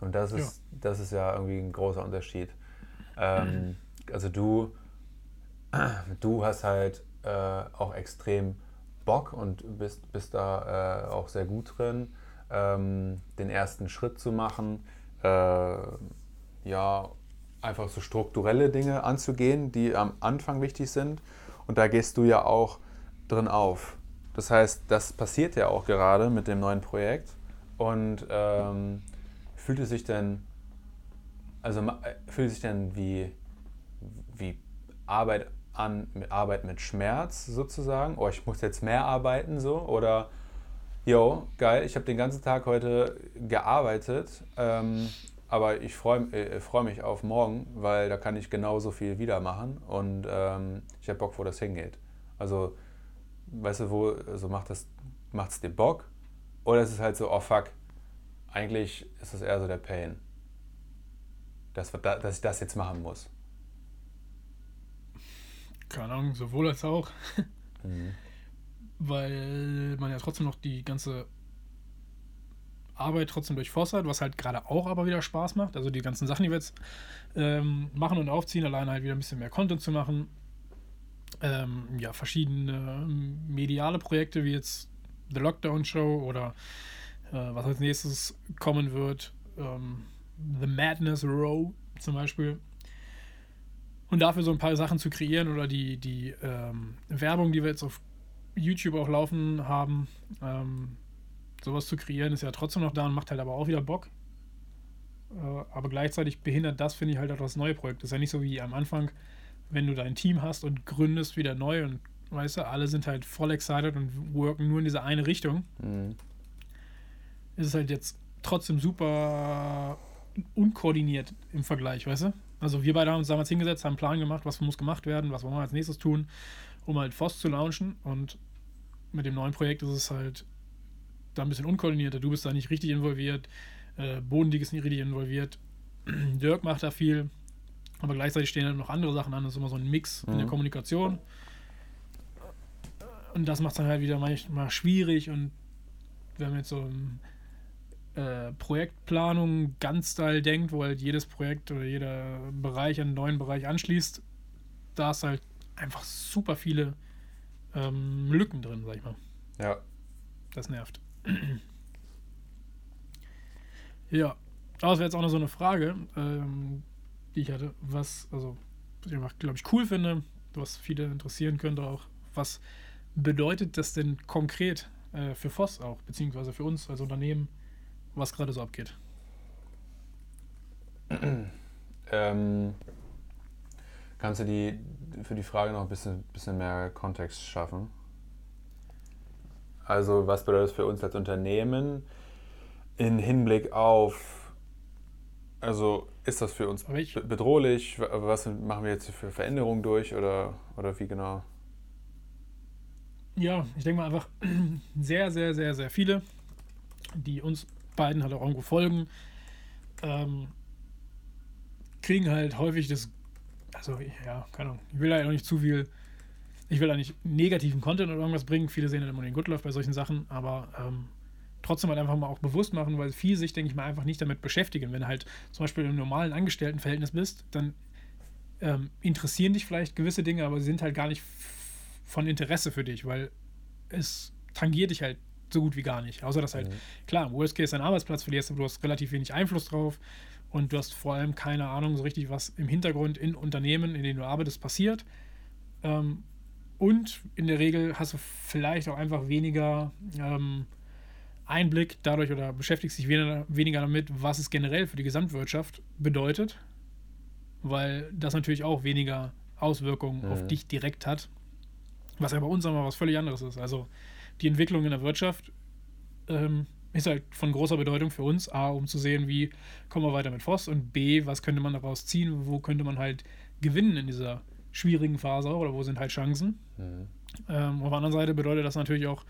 Und das ist, ja. das ist ja irgendwie ein großer Unterschied. Ähm, also du, du hast halt äh, auch extrem Bock und bist, bist da äh, auch sehr gut drin, ähm, den ersten Schritt zu machen, äh, ja, einfach so strukturelle Dinge anzugehen, die am Anfang wichtig sind. Und da gehst du ja auch drin auf. Das heißt, das passiert ja auch gerade mit dem neuen Projekt. Und ähm, fühlt es sich denn, also äh, fühlt es sich denn wie, wie Arbeit an, Arbeit mit Schmerz sozusagen? Oh, ich muss jetzt mehr arbeiten so? Oder, yo, geil, ich habe den ganzen Tag heute gearbeitet, ähm, aber ich freue äh, freu mich auf morgen, weil da kann ich genauso viel wieder machen und ähm, ich habe Bock, wo das hingeht. Also weißt du, wo, also macht es macht's dir Bock? Oder ist es halt so, oh fuck, eigentlich ist es eher so der Pain, dass, dass ich das jetzt machen muss? Keine Ahnung, sowohl als auch. Mhm. Weil man ja trotzdem noch die ganze Arbeit trotzdem durchforstet, was halt gerade auch aber wieder Spaß macht. Also die ganzen Sachen, die wir jetzt ähm, machen und aufziehen, alleine halt wieder ein bisschen mehr Content zu machen, ähm, ja, verschiedene ähm, mediale Projekte wie jetzt The Lockdown Show oder äh, was als nächstes kommen wird, ähm, The Madness Row zum Beispiel. Und dafür so ein paar Sachen zu kreieren oder die, die ähm, Werbung, die wir jetzt auf YouTube auch laufen haben, ähm, sowas zu kreieren, ist ja trotzdem noch da und macht halt aber auch wieder Bock. Äh, aber gleichzeitig behindert das, finde ich, halt auch das neue Projekt. Das ist ja nicht so wie am Anfang, wenn du dein Team hast und gründest wieder neu und weißt du, alle sind halt voll excited und worken nur in diese eine Richtung, mhm. ist es halt jetzt trotzdem super unkoordiniert im Vergleich, weißt du? Also wir beide haben uns damals hingesetzt, haben einen Plan gemacht, was muss gemacht werden, was wollen wir als nächstes tun, um halt FOSS zu launchen und mit dem neuen Projekt ist es halt da ein bisschen unkoordinierter. Du bist da nicht richtig involviert, äh, Bodendig ist nicht richtig involviert, Dirk macht da viel, aber gleichzeitig stehen halt noch andere Sachen an. Das ist immer so ein Mix mhm. in der mhm. Kommunikation. Und das macht es dann halt wieder manchmal schwierig. Und wenn man jetzt so um, äh, Projektplanung ganz Style denkt, wo halt jedes Projekt oder jeder Bereich einen neuen Bereich anschließt, da ist halt einfach super viele ähm, Lücken drin, sag ich mal. Ja. Das nervt. ja. Aber das wäre jetzt auch noch so eine Frage. Ähm, die ich hatte, was, also, was ich einfach, glaube ich, cool finde, was viele interessieren könnte auch. Was bedeutet das denn konkret äh, für Voss auch, beziehungsweise für uns als Unternehmen, was gerade so abgeht? Ähm, kannst du die für die Frage noch ein bisschen, bisschen mehr Kontext schaffen? Also, was bedeutet das für uns als Unternehmen in Hinblick auf, also ist das für uns bedrohlich? Was machen wir jetzt für Veränderungen durch oder, oder wie genau? Ja, ich denke mal einfach sehr, sehr, sehr, sehr viele, die uns beiden halt auch irgendwo folgen, ähm, kriegen halt häufig das, also ja, keine Ahnung, ich will da ja auch nicht zu viel, ich will da nicht negativen Content oder irgendwas bringen, viele sehen halt immer den Good Love bei solchen Sachen, aber ähm, trotzdem halt einfach mal auch bewusst machen, weil viele sich, denke ich mal, einfach nicht damit beschäftigen. Wenn du halt zum Beispiel im normalen Angestelltenverhältnis bist, dann ähm, interessieren dich vielleicht gewisse Dinge, aber sie sind halt gar nicht von Interesse für dich, weil es tangiert dich halt so gut wie gar nicht. Außer dass halt, mhm. klar, im Worst Case deinen Arbeitsplatz verlierst, aber du hast relativ wenig Einfluss drauf und du hast vor allem keine Ahnung so richtig, was im Hintergrund in Unternehmen, in denen du arbeitest, passiert. Ähm, und in der Regel hast du vielleicht auch einfach weniger ähm, Einblick dadurch oder beschäftigst dich weniger, weniger damit, was es generell für die Gesamtwirtschaft bedeutet, weil das natürlich auch weniger Auswirkungen mhm. auf dich direkt hat, was ja bei uns aber was völlig anderes ist. Also die Entwicklung in der Wirtschaft ähm, ist halt von großer Bedeutung für uns, A, um zu sehen, wie kommen wir weiter mit Voss und B, was könnte man daraus ziehen, wo könnte man halt gewinnen in dieser schwierigen Phase oder wo sind halt Chancen. Mhm. Ähm, auf der anderen Seite bedeutet das natürlich auch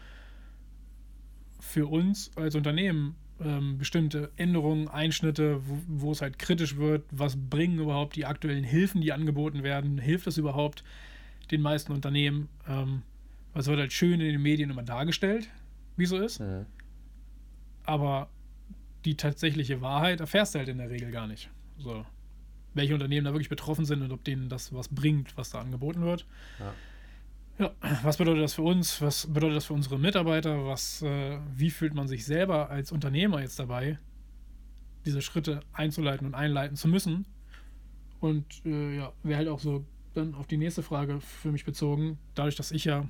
für uns als Unternehmen ähm, bestimmte Änderungen, Einschnitte, wo, wo, es halt kritisch wird, was bringen überhaupt die aktuellen Hilfen, die angeboten werden, hilft das überhaupt den meisten Unternehmen? Ähm, es wird halt schön in den Medien immer dargestellt, wie so ist. Mhm. Aber die tatsächliche Wahrheit erfährst du halt in der Regel gar nicht. So. Welche Unternehmen da wirklich betroffen sind und ob denen das was bringt, was da angeboten wird. Ja. Ja, was bedeutet das für uns? Was bedeutet das für unsere Mitarbeiter? Was, äh, wie fühlt man sich selber als Unternehmer jetzt dabei, diese Schritte einzuleiten und einleiten zu müssen? Und äh, ja, wäre halt auch so dann auf die nächste Frage für mich bezogen, dadurch, dass ich ja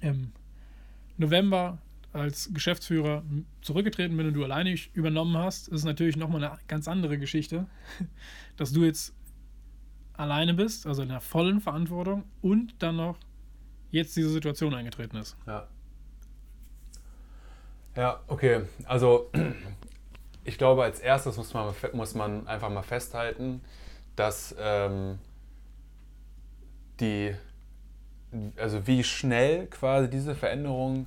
im November als Geschäftsführer zurückgetreten bin und du alleine übernommen hast, ist es natürlich nochmal eine ganz andere Geschichte, dass du jetzt alleine bist, also in der vollen Verantwortung und dann noch jetzt diese Situation eingetreten ist. Ja. Ja, okay. Also ich glaube, als erstes muss man, muss man einfach mal festhalten, dass ähm, die, also wie schnell quasi diese Veränderung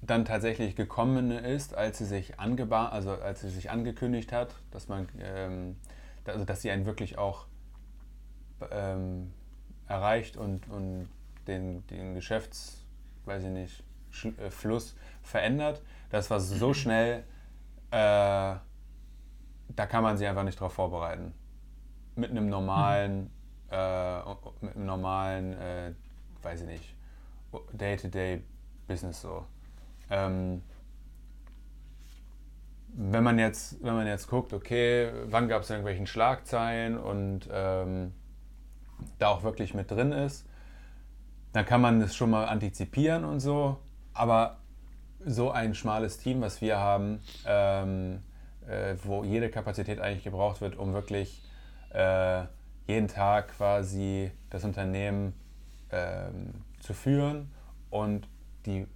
dann tatsächlich gekommen ist, als sie sich angebahnt, also als sie sich angekündigt hat, dass man, ähm, also dass sie einen wirklich auch ähm, erreicht und, und den, den Geschäfts, weiß ich nicht, Sch äh, Fluss verändert. Das war so schnell, äh, da kann man sich einfach nicht darauf vorbereiten. Mit einem normalen, mhm. äh, mit einem normalen, äh, weiß ich nicht, Day-to-Day-Business so. Ähm, wenn man jetzt, wenn man jetzt guckt, okay, wann gab es irgendwelchen Schlagzeilen und ähm, da auch wirklich mit drin ist, dann kann man das schon mal antizipieren und so. Aber so ein schmales Team, was wir haben, ähm, äh, wo jede Kapazität eigentlich gebraucht wird, um wirklich äh, jeden Tag quasi das Unternehmen ähm, zu führen und die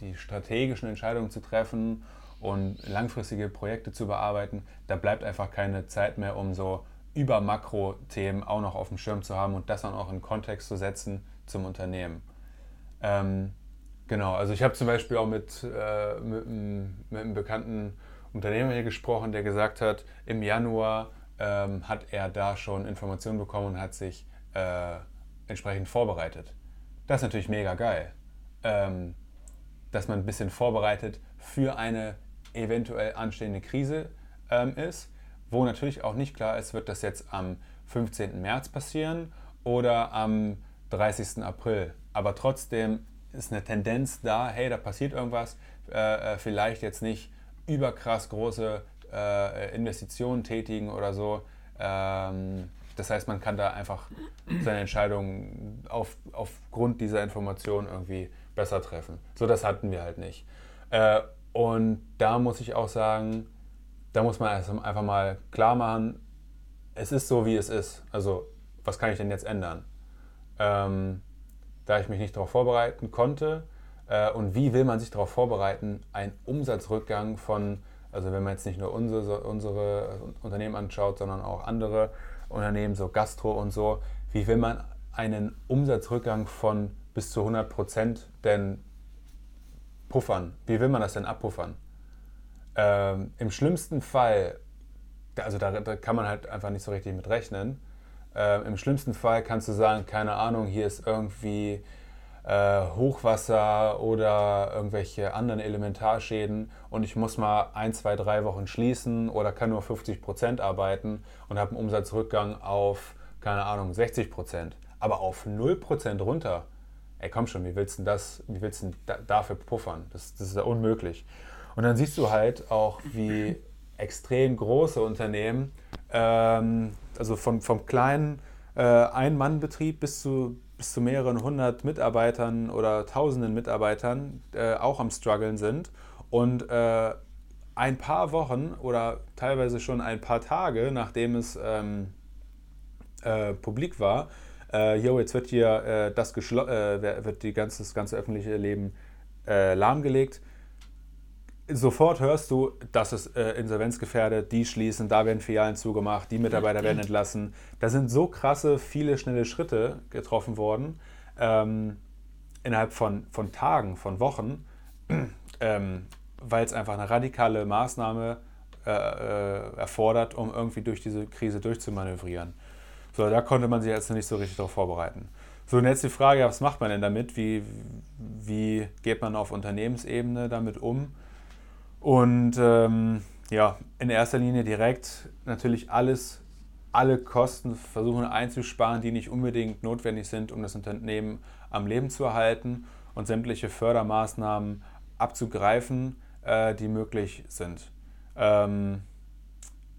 die strategischen Entscheidungen zu treffen und langfristige Projekte zu bearbeiten, da bleibt einfach keine Zeit mehr, um so über Makro-Themen auch noch auf dem Schirm zu haben und das dann auch in Kontext zu setzen zum Unternehmen. Ähm, genau, also ich habe zum Beispiel auch mit, äh, mit, mit, einem bekannten Unternehmer hier gesprochen, der gesagt hat, im Januar ähm, hat er da schon Informationen bekommen und hat sich äh, entsprechend vorbereitet. Das ist natürlich mega geil. Ähm, dass man ein bisschen vorbereitet für eine eventuell anstehende Krise ähm, ist, wo natürlich auch nicht klar ist, wird das jetzt am 15. März passieren oder am 30. April. Aber trotzdem ist eine Tendenz da, hey, da passiert irgendwas, äh, äh vielleicht jetzt nicht überkrass große äh, Investitionen tätigen oder so. Ähm, das heißt, man kann da einfach seine Entscheidung auf, aufgrund dieser Information irgendwie besser treffen. So, das hatten wir halt nicht. Äh, und da muss ich auch sagen, da muss man einfach mal klar machen, es ist so, wie es ist. Also, was kann ich denn jetzt ändern? Ähm, da ich mich nicht darauf vorbereiten konnte. Äh, und wie will man sich darauf vorbereiten, einen Umsatzrückgang von, also wenn man jetzt nicht nur unsere, unsere Unternehmen anschaut, sondern auch andere Unternehmen, so Gastro und so, wie will man einen Umsatzrückgang von bis zu 100 Prozent denn puffern? Wie will man das denn abpuffern? Ähm, Im schlimmsten Fall, also da, da, kann man halt einfach nicht so richtig mit rechnen. Ähm, Im schlimmsten Fall kannst du sagen, keine Ahnung, hier ist irgendwie äh, Hochwasser oder irgendwelche anderen Elementarschäden und ich muss mal ein, zwei, drei Wochen schließen oder kann nur 50 Prozent arbeiten und habe einen Umsatzrückgang auf, keine Ahnung, 60 Prozent. Aber auf 0 Prozent runter ey komm schon, wie willst du das, wie willst du da, dafür puffern? Das, das ist ja unmöglich. Und dann siehst du halt auch, wie extrem große Unternehmen, ähm, also vom, vom kleinen äh, Ein-Mann-Betrieb bis zu, bis zu mehreren hundert Mitarbeitern oder tausenden Mitarbeitern äh, auch am struggeln sind und äh, ein paar Wochen oder teilweise schon ein paar Tage, nachdem es ähm, äh, publik war, äh, yo, jetzt wird hier äh, das, äh, wird die ganze, das ganze öffentliche Leben äh, lahmgelegt. Sofort hörst du, dass es äh, insolvenzgefährdet, die schließen, da werden Filialen zugemacht, die Mitarbeiter werden entlassen. Da sind so krasse, viele schnelle Schritte getroffen worden, ähm, innerhalb von, von Tagen, von Wochen, ähm, weil es einfach eine radikale Maßnahme äh, äh, erfordert, um irgendwie durch diese Krise durchzumanövrieren. So, da konnte man sich jetzt nicht so richtig darauf vorbereiten. So, und jetzt die Frage, was macht man denn damit? Wie, wie geht man auf Unternehmensebene damit um? Und ähm, ja, in erster Linie direkt natürlich alles, alle Kosten versuchen einzusparen, die nicht unbedingt notwendig sind, um das Unternehmen am Leben zu erhalten und sämtliche Fördermaßnahmen abzugreifen, äh, die möglich sind. Ähm,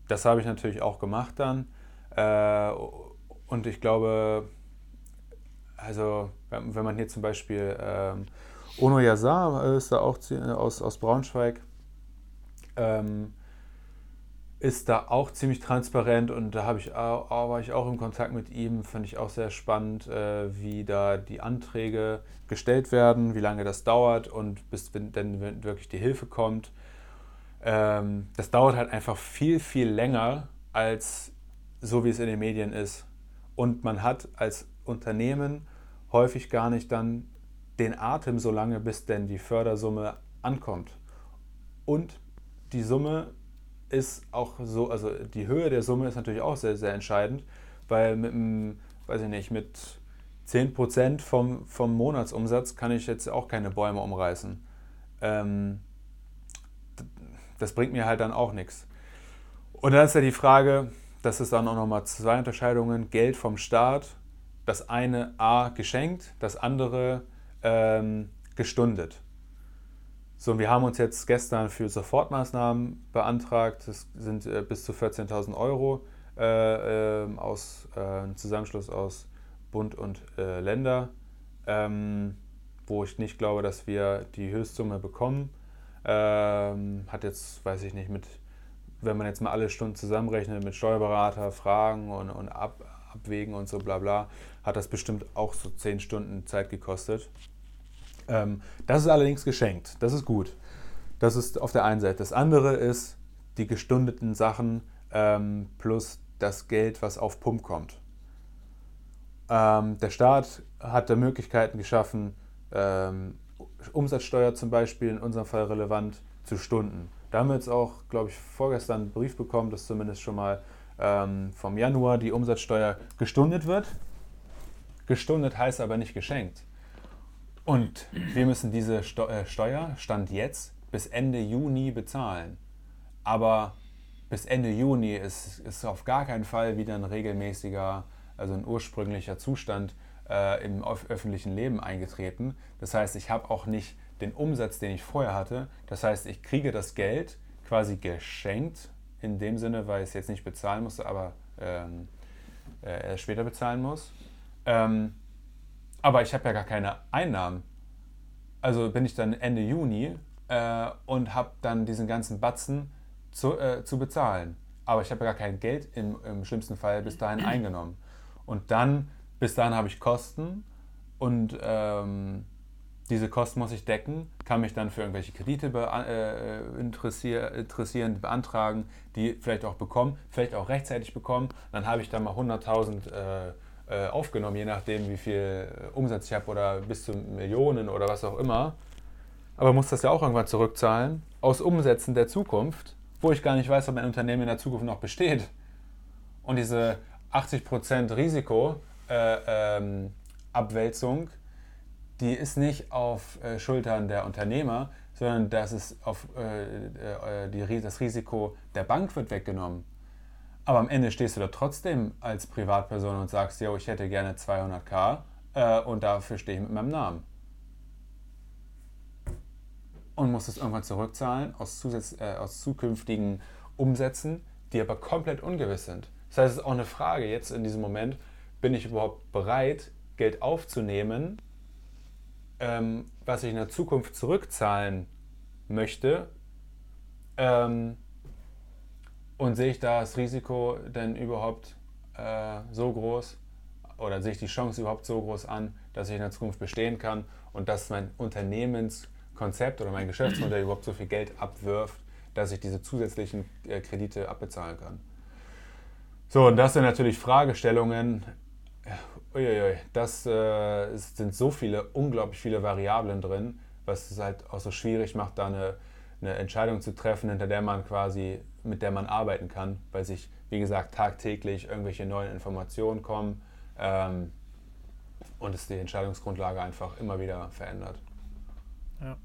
das habe ich natürlich auch gemacht dann. Äh, und ich glaube, also wenn man hier zum Beispiel ähm, Ono Yazar ist da auch aus, aus Braunschweig, ähm, ist da auch ziemlich transparent und da habe ich auch, war ich auch im Kontakt mit ihm, fand ich auch sehr spannend, äh, wie da die Anträge gestellt werden, wie lange das dauert und bis dann wirklich die Hilfe kommt. Ähm, das dauert halt einfach viel, viel länger als so wie es in den Medien ist. Und man hat als Unternehmen häufig gar nicht dann den Atem so lange, bis denn die Fördersumme ankommt. Und die Summe ist auch so, also die Höhe der Summe ist natürlich auch sehr, sehr entscheidend, weil mit weiß ich nicht, mit 10% vom, vom Monatsumsatz kann ich jetzt auch keine Bäume umreißen. Ähm, das bringt mir halt dann auch nichts. Und dann ist ja die Frage, das ist dann auch nochmal zwei Unterscheidungen. Geld vom Staat, das eine A geschenkt, das andere ähm, gestundet. So, wir haben uns jetzt gestern für Sofortmaßnahmen beantragt. Das sind äh, bis zu 14.000 Euro äh, äh, aus einem Zusammenschluss aus Bund und äh, Länder, ähm, wo ich nicht glaube, dass wir die Höchstsumme bekommen. Ähm, hat jetzt, weiß ich nicht, mit wenn man jetzt mal alle Stunden zusammenrechnet mit Steuerberater, Fragen und, und Ab, Abwägen und so bla bla, hat das bestimmt auch so zehn Stunden Zeit gekostet. Ähm, das ist allerdings geschenkt. Das ist gut. Das ist auf der einen Seite. Das andere ist die gestundeten Sachen ähm, plus das Geld, was auf Pump kommt. Ähm, der Staat hat da Möglichkeiten geschaffen, ähm, Umsatzsteuer zum Beispiel in unserem Fall relevant zu stunden. Da haben wir jetzt auch, glaube ich, vorgestern einen Brief bekommen, dass zumindest schon mal ähm, vom Januar die Umsatzsteuer gestundet wird. Gestundet heißt aber nicht geschenkt. Und wir müssen diese äh, Steuer, Stand jetzt, bis Ende Juni bezahlen. Aber bis Ende Juni ist, ist auf gar keinen Fall wieder ein regelmäßiger, also ein ursprünglicher Zustand äh, im öffentlichen Leben eingetreten. Das heißt, ich habe auch nicht den Umsatz, den ich vorher hatte. Das heißt, ich kriege das Geld quasi geschenkt, in dem Sinne, weil ich es jetzt nicht bezahlen musste, aber ähm, äh, später bezahlen muss. Ähm, aber ich habe ja gar keine Einnahmen. Also bin ich dann Ende Juni äh, und habe dann diesen ganzen Batzen zu, äh, zu bezahlen. Aber ich habe ja gar kein Geld im, im schlimmsten Fall bis dahin eingenommen. Und dann, bis dahin habe ich Kosten und ähm, diese Kosten muss ich decken, kann mich dann für irgendwelche Kredite äh, interessier interessieren, beantragen, die vielleicht auch bekommen, vielleicht auch rechtzeitig bekommen. Dann habe ich da mal 100.000 äh, äh, aufgenommen, je nachdem, wie viel äh, Umsatz ich habe oder bis zu Millionen oder was auch immer. Aber muss das ja auch irgendwann zurückzahlen aus Umsätzen der Zukunft, wo ich gar nicht weiß, ob mein Unternehmen in der Zukunft noch besteht. Und diese 80% Risikoabwälzung, äh, ähm, die ist nicht auf äh, Schultern der Unternehmer, sondern das ist auf äh, äh, die, das Risiko der Bank wird weggenommen. Aber am Ende stehst du da trotzdem als Privatperson und sagst, ja, ich hätte gerne 200k äh, und dafür stehe ich mit meinem Namen. Und musst es irgendwann zurückzahlen aus, Zusatz, äh, aus zukünftigen Umsätzen, die aber komplett ungewiss sind. Das heißt, es ist auch eine Frage jetzt in diesem Moment, bin ich überhaupt bereit, Geld aufzunehmen, ähm, was ich in der Zukunft zurückzahlen möchte, ähm, und sehe ich da das Risiko denn überhaupt äh, so groß oder sehe ich die Chance überhaupt so groß an, dass ich in der Zukunft bestehen kann und dass mein Unternehmenskonzept oder mein Geschäftsmodell überhaupt so viel Geld abwirft, dass ich diese zusätzlichen äh, Kredite abbezahlen kann. So, und das sind natürlich Fragestellungen. Uiuiui, das äh, sind so viele, unglaublich viele Variablen drin, was es halt auch so schwierig macht, da eine, eine Entscheidung zu treffen, hinter der man quasi mit der man arbeiten kann, weil sich, wie gesagt, tagtäglich irgendwelche neuen Informationen kommen ähm, und es die Entscheidungsgrundlage einfach immer wieder verändert. Ja.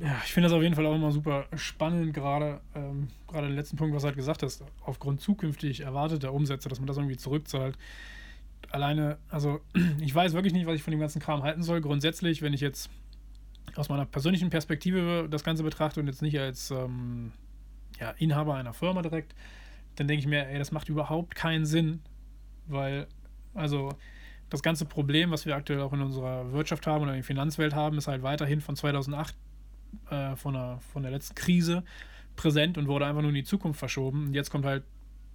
Ja, ich finde das auf jeden Fall auch immer super spannend, gerade ähm, gerade den letzten Punkt, was du halt gesagt hast, aufgrund zukünftig erwarteter Umsätze, dass man das irgendwie zurückzahlt. Alleine, also ich weiß wirklich nicht, was ich von dem ganzen Kram halten soll. Grundsätzlich, wenn ich jetzt aus meiner persönlichen Perspektive das Ganze betrachte und jetzt nicht als ähm, ja, Inhaber einer Firma direkt, dann denke ich mir, ey, das macht überhaupt keinen Sinn, weil, also das ganze Problem, was wir aktuell auch in unserer Wirtschaft haben oder in der Finanzwelt haben, ist halt weiterhin von 2008, äh, von, der, von der letzten Krise präsent und wurde einfach nur in die Zukunft verschoben. Und jetzt kommt halt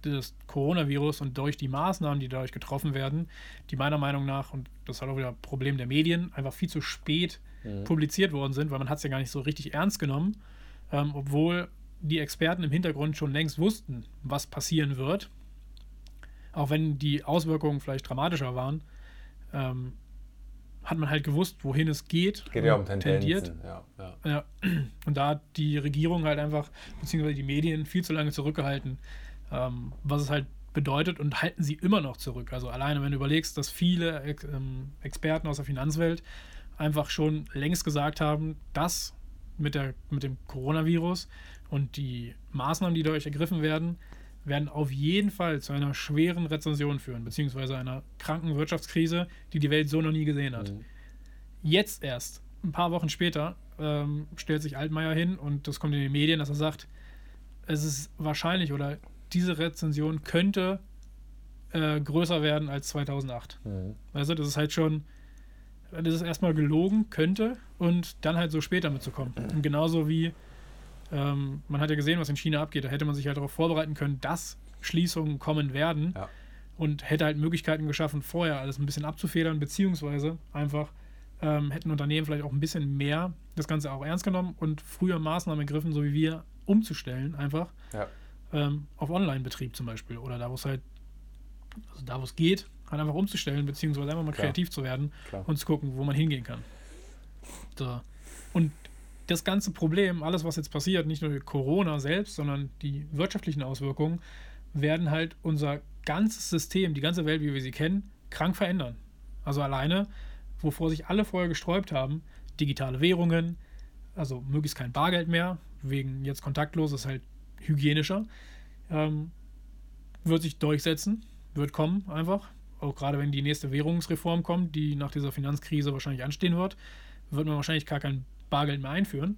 das Coronavirus und durch die Maßnahmen, die dadurch getroffen werden, die meiner Meinung nach, und das ist halt auch wieder ein Problem der Medien, einfach viel zu spät mhm. publiziert worden sind, weil man hat es ja gar nicht so richtig ernst genommen, ähm, obwohl die Experten im Hintergrund schon längst wussten, was passieren wird. Auch wenn die Auswirkungen vielleicht dramatischer waren, ähm, hat man halt gewusst, wohin es geht. Geht ja um Tendenzen. Tendiert. Ja, ja. Ja. Und da hat die Regierung halt einfach, beziehungsweise die Medien, viel zu lange zurückgehalten, ähm, was es halt bedeutet und halten sie immer noch zurück. Also alleine, wenn du überlegst, dass viele ähm, Experten aus der Finanzwelt einfach schon längst gesagt haben, dass mit, der, mit dem Coronavirus und die Maßnahmen, die dadurch ergriffen werden, werden auf jeden Fall zu einer schweren Rezession führen, beziehungsweise einer kranken Wirtschaftskrise, die die Welt so noch nie gesehen hat. Mhm. Jetzt erst, ein paar Wochen später, ähm, stellt sich Altmaier hin und das kommt in den Medien, dass er sagt, es ist wahrscheinlich oder diese Rezension könnte äh, größer werden als 2008. Mhm. Also das ist halt schon das ist erstmal gelogen könnte und dann halt so später mitzukommen. Und genauso wie ähm, man hat ja gesehen, was in China abgeht, da hätte man sich halt darauf vorbereiten können, dass Schließungen kommen werden ja. und hätte halt Möglichkeiten geschaffen, vorher alles ein bisschen abzufedern, beziehungsweise einfach ähm, hätten Unternehmen vielleicht auch ein bisschen mehr das Ganze auch ernst genommen und früher Maßnahmen ergriffen, so wie wir, umzustellen, einfach ja. ähm, auf Online-Betrieb zum Beispiel oder da, wo es halt, also da, wo es geht, halt einfach umzustellen, beziehungsweise einfach mal Klar. kreativ zu werden Klar. und zu gucken, wo man hingehen kann. So. Und das ganze Problem, alles, was jetzt passiert, nicht nur Corona selbst, sondern die wirtschaftlichen Auswirkungen, werden halt unser ganzes System, die ganze Welt, wie wir sie kennen, krank verändern. Also alleine, wovor sich alle vorher gesträubt haben, digitale Währungen, also möglichst kein Bargeld mehr, wegen jetzt kontaktlos ist halt hygienischer, ähm, wird sich durchsetzen, wird kommen einfach auch gerade wenn die nächste Währungsreform kommt, die nach dieser Finanzkrise wahrscheinlich anstehen wird, wird man wahrscheinlich gar kein Bargeld mehr einführen.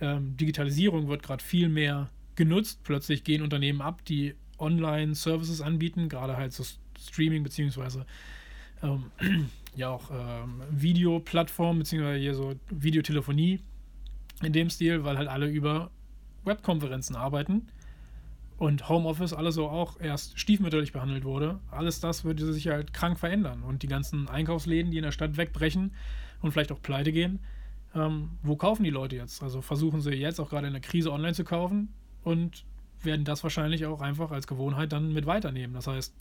Ähm, Digitalisierung wird gerade viel mehr genutzt. Plötzlich gehen Unternehmen ab, die Online-Services anbieten, gerade halt so Streaming beziehungsweise ähm, ja auch ähm, Videoplattformen beziehungsweise hier so Videotelefonie in dem Stil, weil halt alle über Webkonferenzen arbeiten und Homeoffice alles so auch erst stiefmütterlich behandelt wurde, alles das würde sich halt krank verändern. Und die ganzen Einkaufsläden, die in der Stadt wegbrechen und vielleicht auch pleite gehen, ähm, wo kaufen die Leute jetzt? Also versuchen sie jetzt auch gerade in der Krise online zu kaufen und werden das wahrscheinlich auch einfach als Gewohnheit dann mit weiternehmen. Das heißt,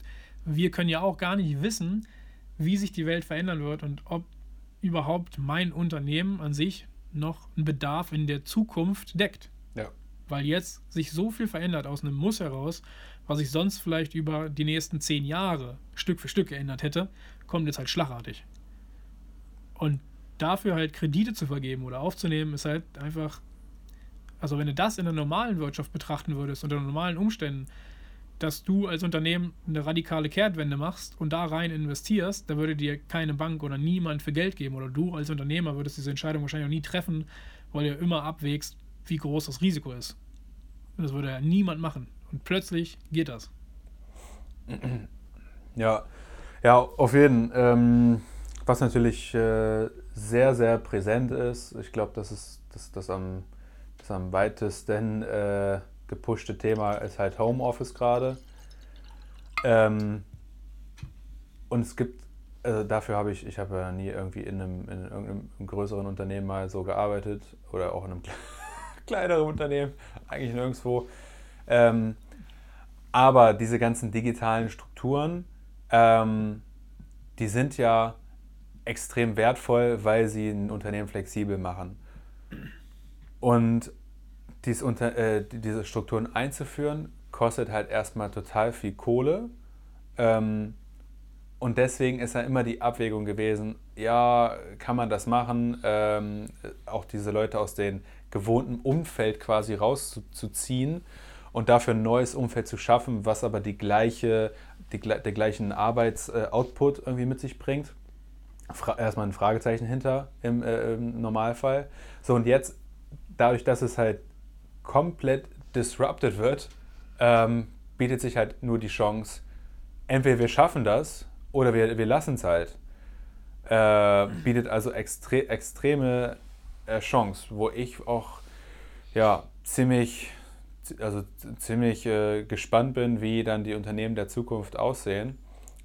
wir können ja auch gar nicht wissen, wie sich die Welt verändern wird und ob überhaupt mein Unternehmen an sich noch einen Bedarf in der Zukunft deckt weil jetzt sich so viel verändert aus einem Muss heraus, was sich sonst vielleicht über die nächsten zehn Jahre Stück für Stück geändert hätte, kommt jetzt halt schlagartig. Und dafür halt Kredite zu vergeben oder aufzunehmen, ist halt einfach, also wenn du das in der normalen Wirtschaft betrachten würdest, unter normalen Umständen, dass du als Unternehmen eine radikale Kehrtwende machst und da rein investierst, da würde dir keine Bank oder niemand für Geld geben oder du als Unternehmer würdest diese Entscheidung wahrscheinlich auch nie treffen, weil du immer abwägst, wie groß das Risiko ist. Und das würde ja niemand machen. Und plötzlich geht das. Ja, Ja, auf jeden Fall. Ähm, was natürlich äh, sehr, sehr präsent ist, ich glaube, das ist das, das, am, das am weitesten äh, gepushte Thema ist halt Homeoffice gerade. Ähm, und es gibt, also dafür habe ich, ich habe ja nie irgendwie in einem, in irgendeinem größeren Unternehmen mal so gearbeitet oder auch in einem kleineren Unternehmen, eigentlich nirgendwo. Ähm, aber diese ganzen digitalen Strukturen, ähm, die sind ja extrem wertvoll, weil sie ein Unternehmen flexibel machen. Und dies unter, äh, diese Strukturen einzuführen, kostet halt erstmal total viel Kohle. Ähm, und deswegen ist ja immer die Abwägung gewesen, ja, kann man das machen, ähm, auch diese Leute aus dem gewohnten Umfeld quasi rauszuziehen und dafür ein neues Umfeld zu schaffen, was aber die gleiche, die, der gleichen Arbeitsoutput äh, irgendwie mit sich bringt. Erstmal ein Fragezeichen hinter im, äh, im Normalfall. So, und jetzt, dadurch, dass es halt komplett disrupted wird, ähm, bietet sich halt nur die Chance, entweder wir schaffen das oder wir, wir lassen es halt. Äh, bietet also extre extreme äh, Chance, wo ich auch ja, ziemlich, also ziemlich äh, gespannt bin, wie dann die Unternehmen der Zukunft aussehen,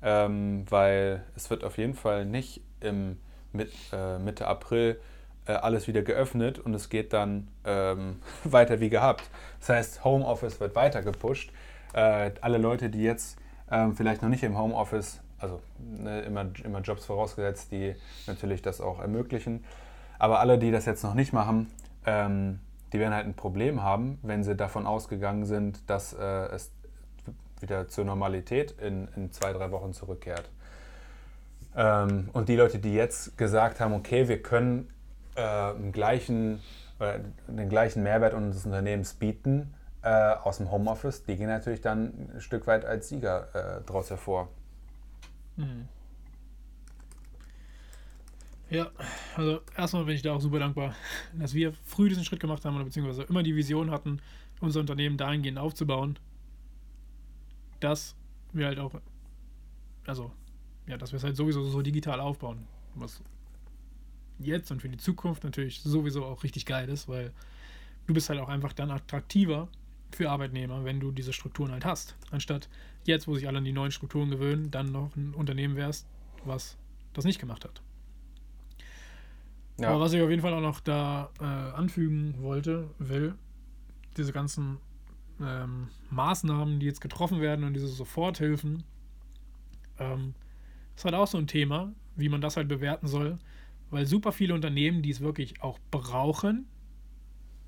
ähm, weil es wird auf jeden Fall nicht im mit, äh, Mitte April äh, alles wieder geöffnet und es geht dann ähm, weiter wie gehabt. Das heißt, Homeoffice wird weiter gepusht. Äh, alle Leute, die jetzt ähm, vielleicht noch nicht im Homeoffice, also ne, immer, immer Jobs vorausgesetzt, die natürlich das auch ermöglichen, aber alle, die das jetzt noch nicht machen, ähm, die werden halt ein Problem haben, wenn sie davon ausgegangen sind, dass äh, es wieder zur Normalität in, in zwei, drei Wochen zurückkehrt. Ähm, und die Leute, die jetzt gesagt haben, okay, wir können äh, den, gleichen, äh, den gleichen Mehrwert unseres Unternehmens bieten äh, aus dem Homeoffice, die gehen natürlich dann ein Stück weit als Sieger äh, daraus hervor. Mhm. Ja, also erstmal bin ich da auch super dankbar, dass wir früh diesen Schritt gemacht haben oder beziehungsweise immer die Vision hatten, unser Unternehmen dahingehend aufzubauen, dass wir halt auch, also, ja, dass wir es halt sowieso so digital aufbauen. Was jetzt und für die Zukunft natürlich sowieso auch richtig geil ist, weil du bist halt auch einfach dann attraktiver für Arbeitnehmer, wenn du diese Strukturen halt hast. Anstatt jetzt, wo sich alle an die neuen Strukturen gewöhnen, dann noch ein Unternehmen wärst, was das nicht gemacht hat. Ja. Aber was ich auf jeden Fall auch noch da äh, anfügen wollte, will, diese ganzen ähm, Maßnahmen, die jetzt getroffen werden und diese Soforthilfen, ähm, ist halt auch so ein Thema, wie man das halt bewerten soll, weil super viele Unternehmen, die es wirklich auch brauchen,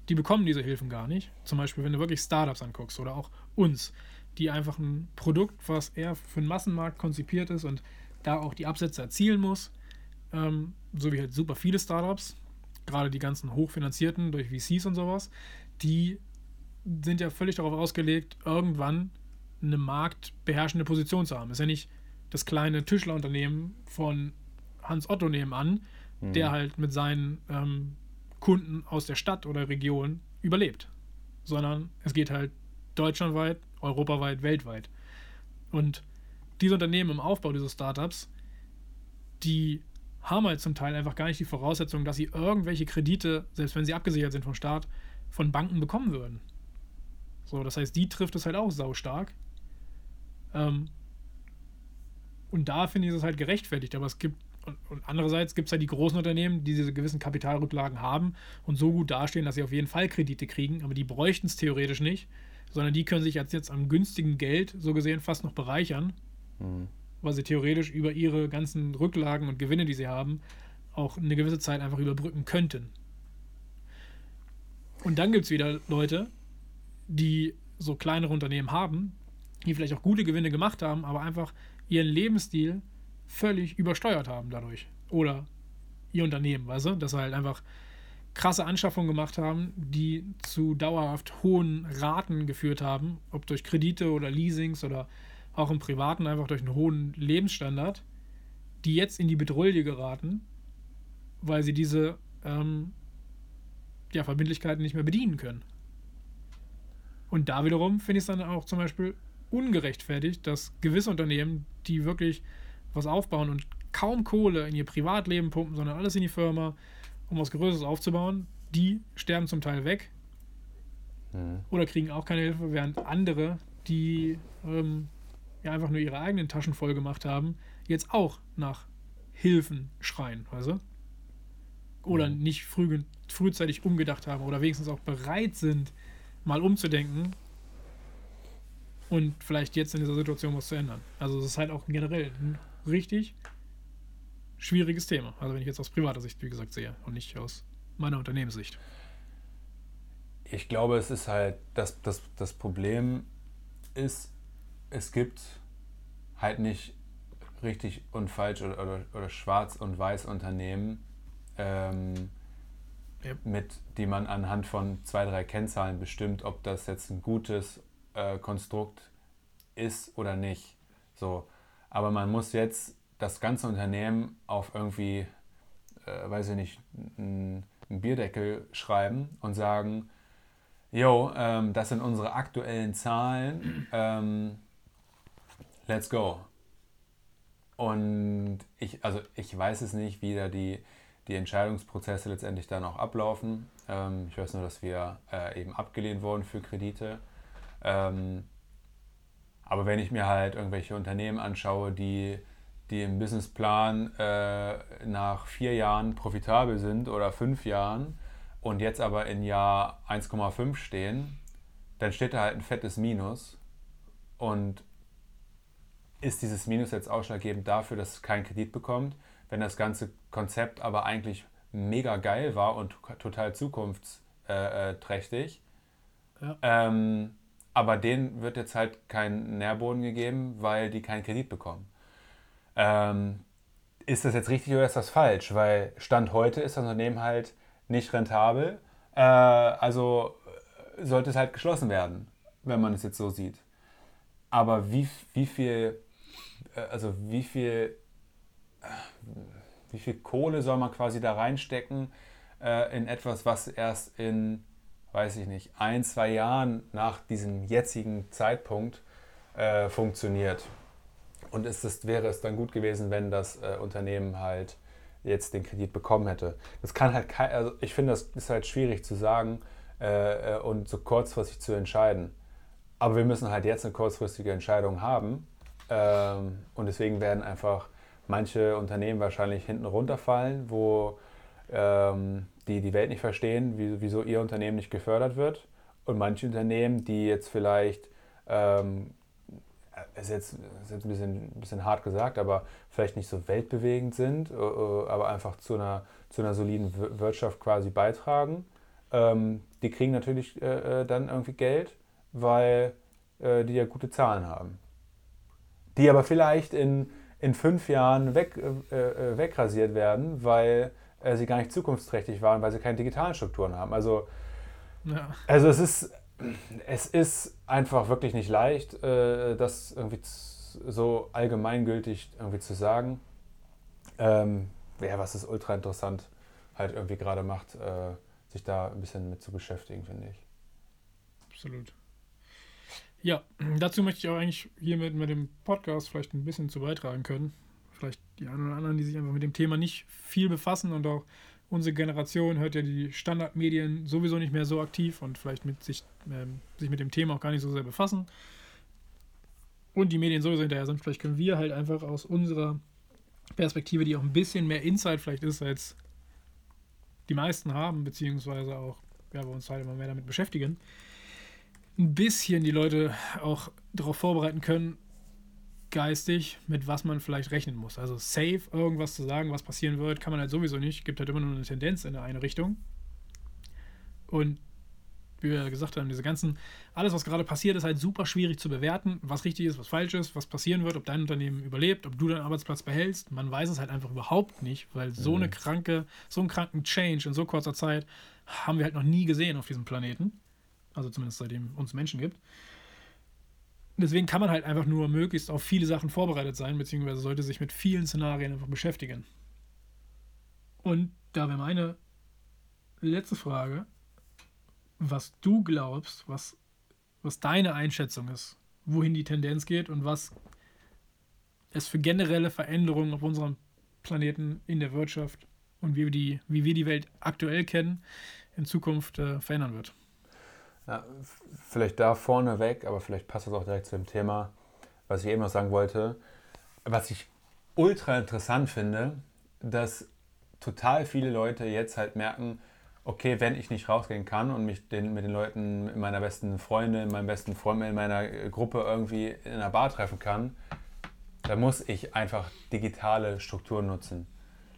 die bekommen diese Hilfen gar nicht. Zum Beispiel, wenn du wirklich Startups anguckst oder auch uns, die einfach ein Produkt, was eher für den Massenmarkt konzipiert ist und da auch die Absätze erzielen muss, ähm, so wie halt super viele Startups, gerade die ganzen hochfinanzierten durch VCs und sowas, die sind ja völlig darauf ausgelegt, irgendwann eine marktbeherrschende Position zu haben. Ist ja nicht das kleine Tischlerunternehmen von Hans Otto nebenan, mhm. der halt mit seinen ähm, Kunden aus der Stadt oder Region überlebt, sondern es geht halt deutschlandweit, europaweit, weltweit. Und diese Unternehmen im Aufbau dieser Startups, die haben halt zum Teil einfach gar nicht die Voraussetzung, dass sie irgendwelche Kredite, selbst wenn sie abgesichert sind vom Staat, von Banken bekommen würden. So, das heißt, die trifft es halt auch saustark. Ähm, und da finde ich es halt gerechtfertigt, aber es gibt, und, und andererseits gibt es halt die großen Unternehmen, die diese gewissen Kapitalrücklagen haben und so gut dastehen, dass sie auf jeden Fall Kredite kriegen, aber die bräuchten es theoretisch nicht, sondern die können sich jetzt, jetzt am günstigen Geld so gesehen fast noch bereichern. Mhm weil sie theoretisch über ihre ganzen Rücklagen und Gewinne, die sie haben, auch eine gewisse Zeit einfach überbrücken könnten. Und dann gibt es wieder Leute, die so kleinere Unternehmen haben, die vielleicht auch gute Gewinne gemacht haben, aber einfach ihren Lebensstil völlig übersteuert haben dadurch. Oder ihr Unternehmen, weißt du, dass sie halt einfach krasse Anschaffungen gemacht haben, die zu dauerhaft hohen Raten geführt haben, ob durch Kredite oder Leasings oder auch im Privaten einfach durch einen hohen Lebensstandard, die jetzt in die Bedrohung geraten, weil sie diese ähm, ja, Verbindlichkeiten nicht mehr bedienen können. Und da wiederum finde ich es dann auch zum Beispiel ungerechtfertigt, dass gewisse Unternehmen, die wirklich was aufbauen und kaum Kohle in ihr Privatleben pumpen, sondern alles in die Firma, um was Größeres aufzubauen, die sterben zum Teil weg Mhm. oder kriegen auch keine Hilfe, während andere, die ähm, ja einfach nur ihre eigenen Taschen voll gemacht haben, jetzt auch nach Hilfen schreien, weißt du? Oder Mhm. nicht früh, frühzeitig umgedacht haben oder wenigstens auch bereit sind, mal umzudenken und vielleicht jetzt in dieser Situation was zu ändern. Also es ist halt auch generell ein richtig schwieriges Thema. Also wenn ich jetzt aus privater Sicht, wie gesagt, sehe und nicht aus meiner Unternehmenssicht. Ich glaube, es ist halt, das, das, das Problem ist, es gibt halt nicht richtig und falsch oder, oder, oder schwarz und weiß Unternehmen, ähm, Ja. mit, die man anhand von zwei, drei Kennzahlen bestimmt, ob das jetzt ein gutes äh, Konstrukt ist oder nicht. So. Aber man muss jetzt das ganze Unternehmen auf irgendwie, äh, weiß ich nicht, einen Bierdeckel schreiben und sagen, Jo, ähm, das sind unsere aktuellen Zahlen. Ähm, let's go. Und ich, also ich weiß es nicht, wie da die, die Entscheidungsprozesse letztendlich dann auch ablaufen. Ähm, ich weiß nur, dass wir äh, eben abgelehnt wurden für Kredite. Ähm, aber wenn ich mir halt irgendwelche Unternehmen anschaue, die, die im Businessplan äh, nach vier Jahren profitabel sind oder fünf Jahren und jetzt aber in Jahr 1,5 stehen, dann steht da halt ein fettes Minus. Und ist dieses Minus jetzt ausschlaggebend dafür, dass es keinen Kredit bekommt, wenn das ganze Konzept aber eigentlich mega geil war und total zukunftsträchtig? Ja. Ähm, aber denen wird jetzt halt kein Nährboden gegeben, weil die keinen Kredit bekommen. Ähm, ist das jetzt richtig oder ist das falsch? Weil Stand heute ist das Unternehmen halt nicht rentabel. Äh, also äh, sollte es halt geschlossen werden, wenn man es jetzt so sieht. Aber wie, wie viel, äh, also wie viel, äh, wie viel Kohle soll man quasi da reinstecken äh, in etwas, was erst in, weiß ich nicht, ein, zwei Jahren nach diesem jetzigen Zeitpunkt äh, funktioniert? Und ist es, wäre es dann gut gewesen, wenn das äh, Unternehmen halt jetzt den Kredit bekommen hätte. Das kann halt kein, also ich finde, das ist halt schwierig zu sagen äh, und so kurzfristig zu entscheiden. Aber wir müssen halt jetzt eine kurzfristige Entscheidung haben. Ähm, und deswegen werden einfach manche Unternehmen wahrscheinlich hinten runterfallen, wo ähm, die die Welt nicht verstehen, wie, wieso ihr Unternehmen nicht gefördert wird. Und manche Unternehmen, die jetzt vielleicht ähm, ist jetzt, ist jetzt ein, bisschen, bisschen hart gesagt, aber vielleicht nicht so weltbewegend sind, äh, aber einfach zu einer, zu einer soliden Wir- Wirtschaft quasi beitragen. Ähm, die kriegen natürlich äh, äh, dann irgendwie Geld, weil äh, die ja gute Zahlen haben. Die aber vielleicht in, in fünf Jahren weg, äh, äh, wegrasiert werden, weil äh, sie gar nicht zukunftsträchtig waren, weil sie keine digitalen Strukturen haben. Also Ja. also es ist, es ist einfach wirklich nicht leicht, äh, das irgendwie so allgemeingültig irgendwie zu sagen. Ähm, ja, was es ultra interessant halt irgendwie gerade macht, äh, sich da ein bisschen mit zu beschäftigen, finde ich. Absolut. Ja, dazu möchte ich auch eigentlich hiermit mit dem Podcast vielleicht ein bisschen zu beitragen können. Vielleicht die einen oder anderen, die sich einfach mit dem Thema nicht viel befassen und auch unsere Generation hört ja die Standardmedien sowieso nicht mehr so aktiv und vielleicht mit sich, ähm, sich mit dem Thema auch gar nicht so sehr befassen. Und die Medien sowieso hinterher sind. Vielleicht können wir halt einfach aus unserer Perspektive, die auch ein bisschen mehr Insight vielleicht ist, als die meisten haben, beziehungsweise auch, ja, wir uns halt immer mehr damit beschäftigen, ein bisschen die Leute auch darauf vorbereiten können, geistig, mit was man vielleicht rechnen muss. Also safe irgendwas zu sagen, was passieren wird, kann man halt sowieso nicht. Gibt halt immer nur eine Tendenz in eine Richtung. Und wie wir gesagt haben, diese ganzen, alles, was gerade passiert, ist halt super schwierig zu bewerten, was richtig ist, was falsch ist, was passieren wird, ob dein Unternehmen überlebt, ob du deinen Arbeitsplatz behältst. Man weiß es halt einfach überhaupt nicht, weil so eine kranke, so einen kranken Change in so kurzer Zeit haben wir halt noch nie gesehen auf diesem Planeten. Also zumindest seitdem uns Menschen gibt. Deswegen kann man halt einfach nur möglichst auf viele Sachen vorbereitet sein, beziehungsweise sollte sich mit vielen Szenarien einfach beschäftigen. Und da wäre meine letzte Frage, was du glaubst, was, was deine Einschätzung ist, wohin die Tendenz geht und was es für generelle Veränderungen auf unserem Planeten in der Wirtschaft und wie wir die, wie wir die Welt aktuell kennen, in Zukunft äh, verändern wird. Ja, vielleicht da vorne weg, aber vielleicht passt das auch direkt zu dem Thema, was ich eben noch sagen wollte. Was ich ultra interessant finde, dass total viele Leute jetzt halt merken, okay, wenn ich nicht rausgehen kann und mich den, mit den Leuten, in meiner besten Freundin, in meinem besten Freund, in meiner Gruppe irgendwie in einer Bar treffen kann, dann muss ich einfach digitale Strukturen nutzen.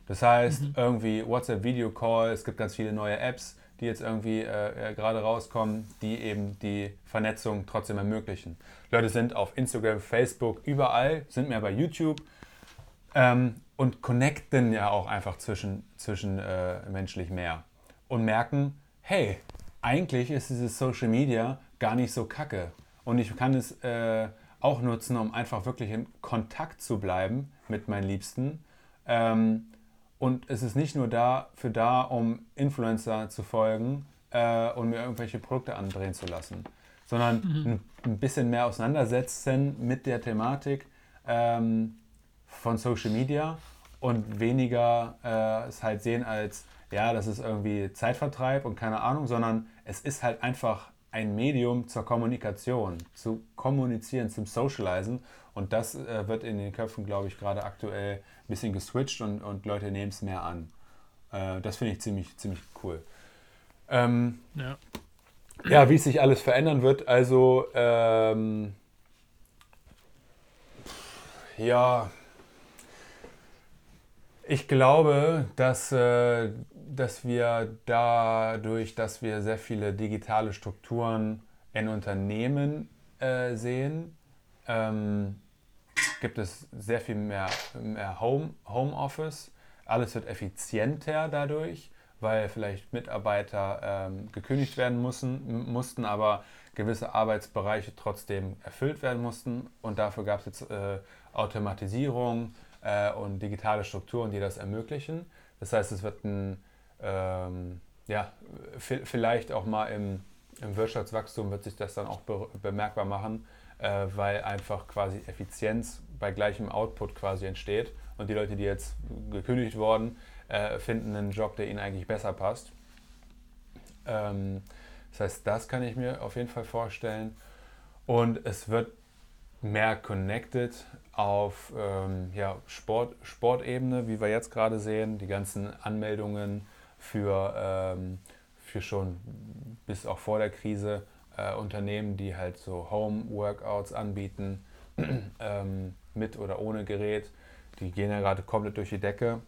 Das heißt, mhm. irgendwie WhatsApp Video Call, es gibt ganz viele neue Apps, die jetzt irgendwie äh, äh, gerade rauskommen, die eben die Vernetzung trotzdem ermöglichen. Leute sind auf Instagram, Facebook, überall, sind mehr bei YouTube ähm, und connecten ja auch einfach zwischen, zwischen äh, menschlich mehr und merken, hey, eigentlich ist dieses Social Media gar nicht so kacke. Und ich kann es äh, auch nutzen, um einfach wirklich in Kontakt zu bleiben mit meinen Liebsten. Ähm, und es ist nicht nur dafür da, um Influencer zu folgen äh, und mir irgendwelche Produkte andrehen zu lassen, sondern mhm. ein, ein, bisschen mehr auseinandersetzen mit der Thematik ähm, von Social Media und weniger äh, es halt sehen als, ja, das ist irgendwie Zeitvertreib und keine Ahnung, sondern es ist halt einfach ein Medium zur Kommunikation, zu kommunizieren, zum Socializen. Und das äh, wird in den Köpfen, glaube ich, gerade aktuell bisschen geswitcht und, und Leute nehmen es mehr an. Äh, das finde ich ziemlich, ziemlich cool. Ähm, ja. ja, wie sich alles verändern wird. Also, ähm, ja, ich glaube, dass, äh, dass wir dadurch, dass wir sehr viele digitale Strukturen in Unternehmen äh, sehen, ähm, gibt es sehr viel mehr, mehr Home, Homeoffice. Alles wird effizienter dadurch, weil vielleicht Mitarbeiter ähm, gekündigt werden müssen, mussten, aber gewisse Arbeitsbereiche trotzdem erfüllt werden mussten. Und dafür gab es jetzt äh, Automatisierung, äh, und digitale Strukturen, die das ermöglichen. Das heißt, es wird ein, ähm, ja, vielleicht auch mal im, im, Wirtschaftswachstum wird sich das dann auch be bemerkbar machen, äh, weil einfach quasi Effizienz bei gleichem Output quasi entsteht und die Leute, die jetzt gekündigt wurden, äh, finden einen Job, der ihnen eigentlich besser passt. Ähm, das heißt, das kann ich mir auf jeden Fall vorstellen. Und es wird mehr connected auf ähm, ja, Sport, Sportebene, wie wir jetzt gerade sehen, die ganzen Anmeldungen für, ähm, für schon bis auch vor der Krise äh, Unternehmen, die halt so Home-Workouts anbieten, ähm, mit oder ohne Gerät, die gehen ja gerade komplett durch die Decke.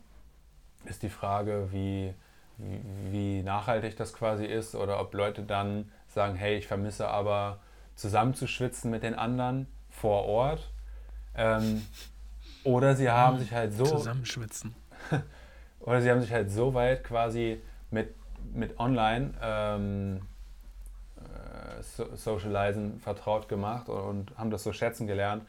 Ist die Frage, wie, wie, wie nachhaltig das quasi ist oder ob Leute dann sagen, hey, ich vermisse aber zusammenzuschwitzen mit den anderen vor Ort ähm, oder sie haben sich halt so. Zusammenschwitzen. oder sie haben sich halt so weit quasi mit, mit Online ähm, äh, so, Socializen vertraut gemacht und, und, haben das so schätzen gelernt,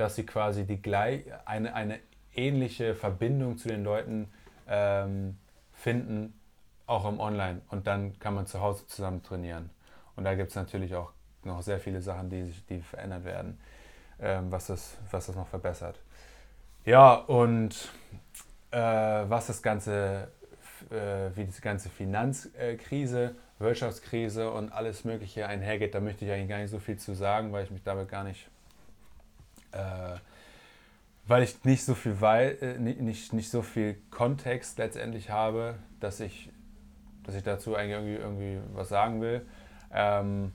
dass sie quasi die gleich, eine, eine ähnliche Verbindung zu den Leuten ähm, finden, auch im Online. Und dann kann man zu Hause zusammen trainieren. Und da gibt es natürlich auch noch sehr viele Sachen, die die verändert werden ähm, was, das, was das noch verbessert. Ja, und äh, was das Ganze, äh, wie diese ganze Finanzkrise, Wirtschaftskrise und alles Mögliche einhergeht, da möchte ich eigentlich gar nicht so viel zu sagen, weil ich mich damit gar nicht, äh, weil ich nicht so viel weil, äh, nicht, nicht so viel Kontext letztendlich habe, dass ich, dass ich dazu eigentlich irgendwie, irgendwie was sagen will. Ähm,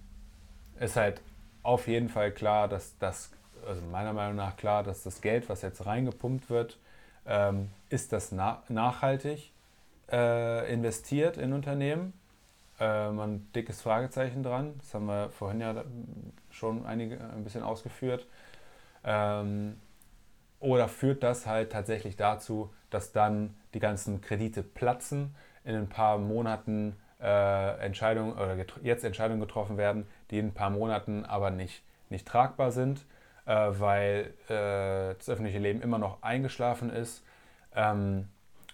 ist halt auf jeden Fall klar, dass das also meiner Meinung nach klar, dass das Geld, was jetzt reingepumpt wird, ähm, ist das na nachhaltig äh, investiert in Unternehmen? Äh, ein dickes Fragezeichen dran. Das haben wir vorhin ja schon einige, ein bisschen ausgeführt. Ähm, oder führt das halt tatsächlich dazu, dass dann die ganzen Kredite platzen, in ein paar Monaten äh, Entscheidungen oder jetzt Entscheidungen getroffen werden, die in ein paar Monaten aber nicht, nicht tragbar sind äh, weil äh, das öffentliche Leben immer noch eingeschlafen ist, ähm,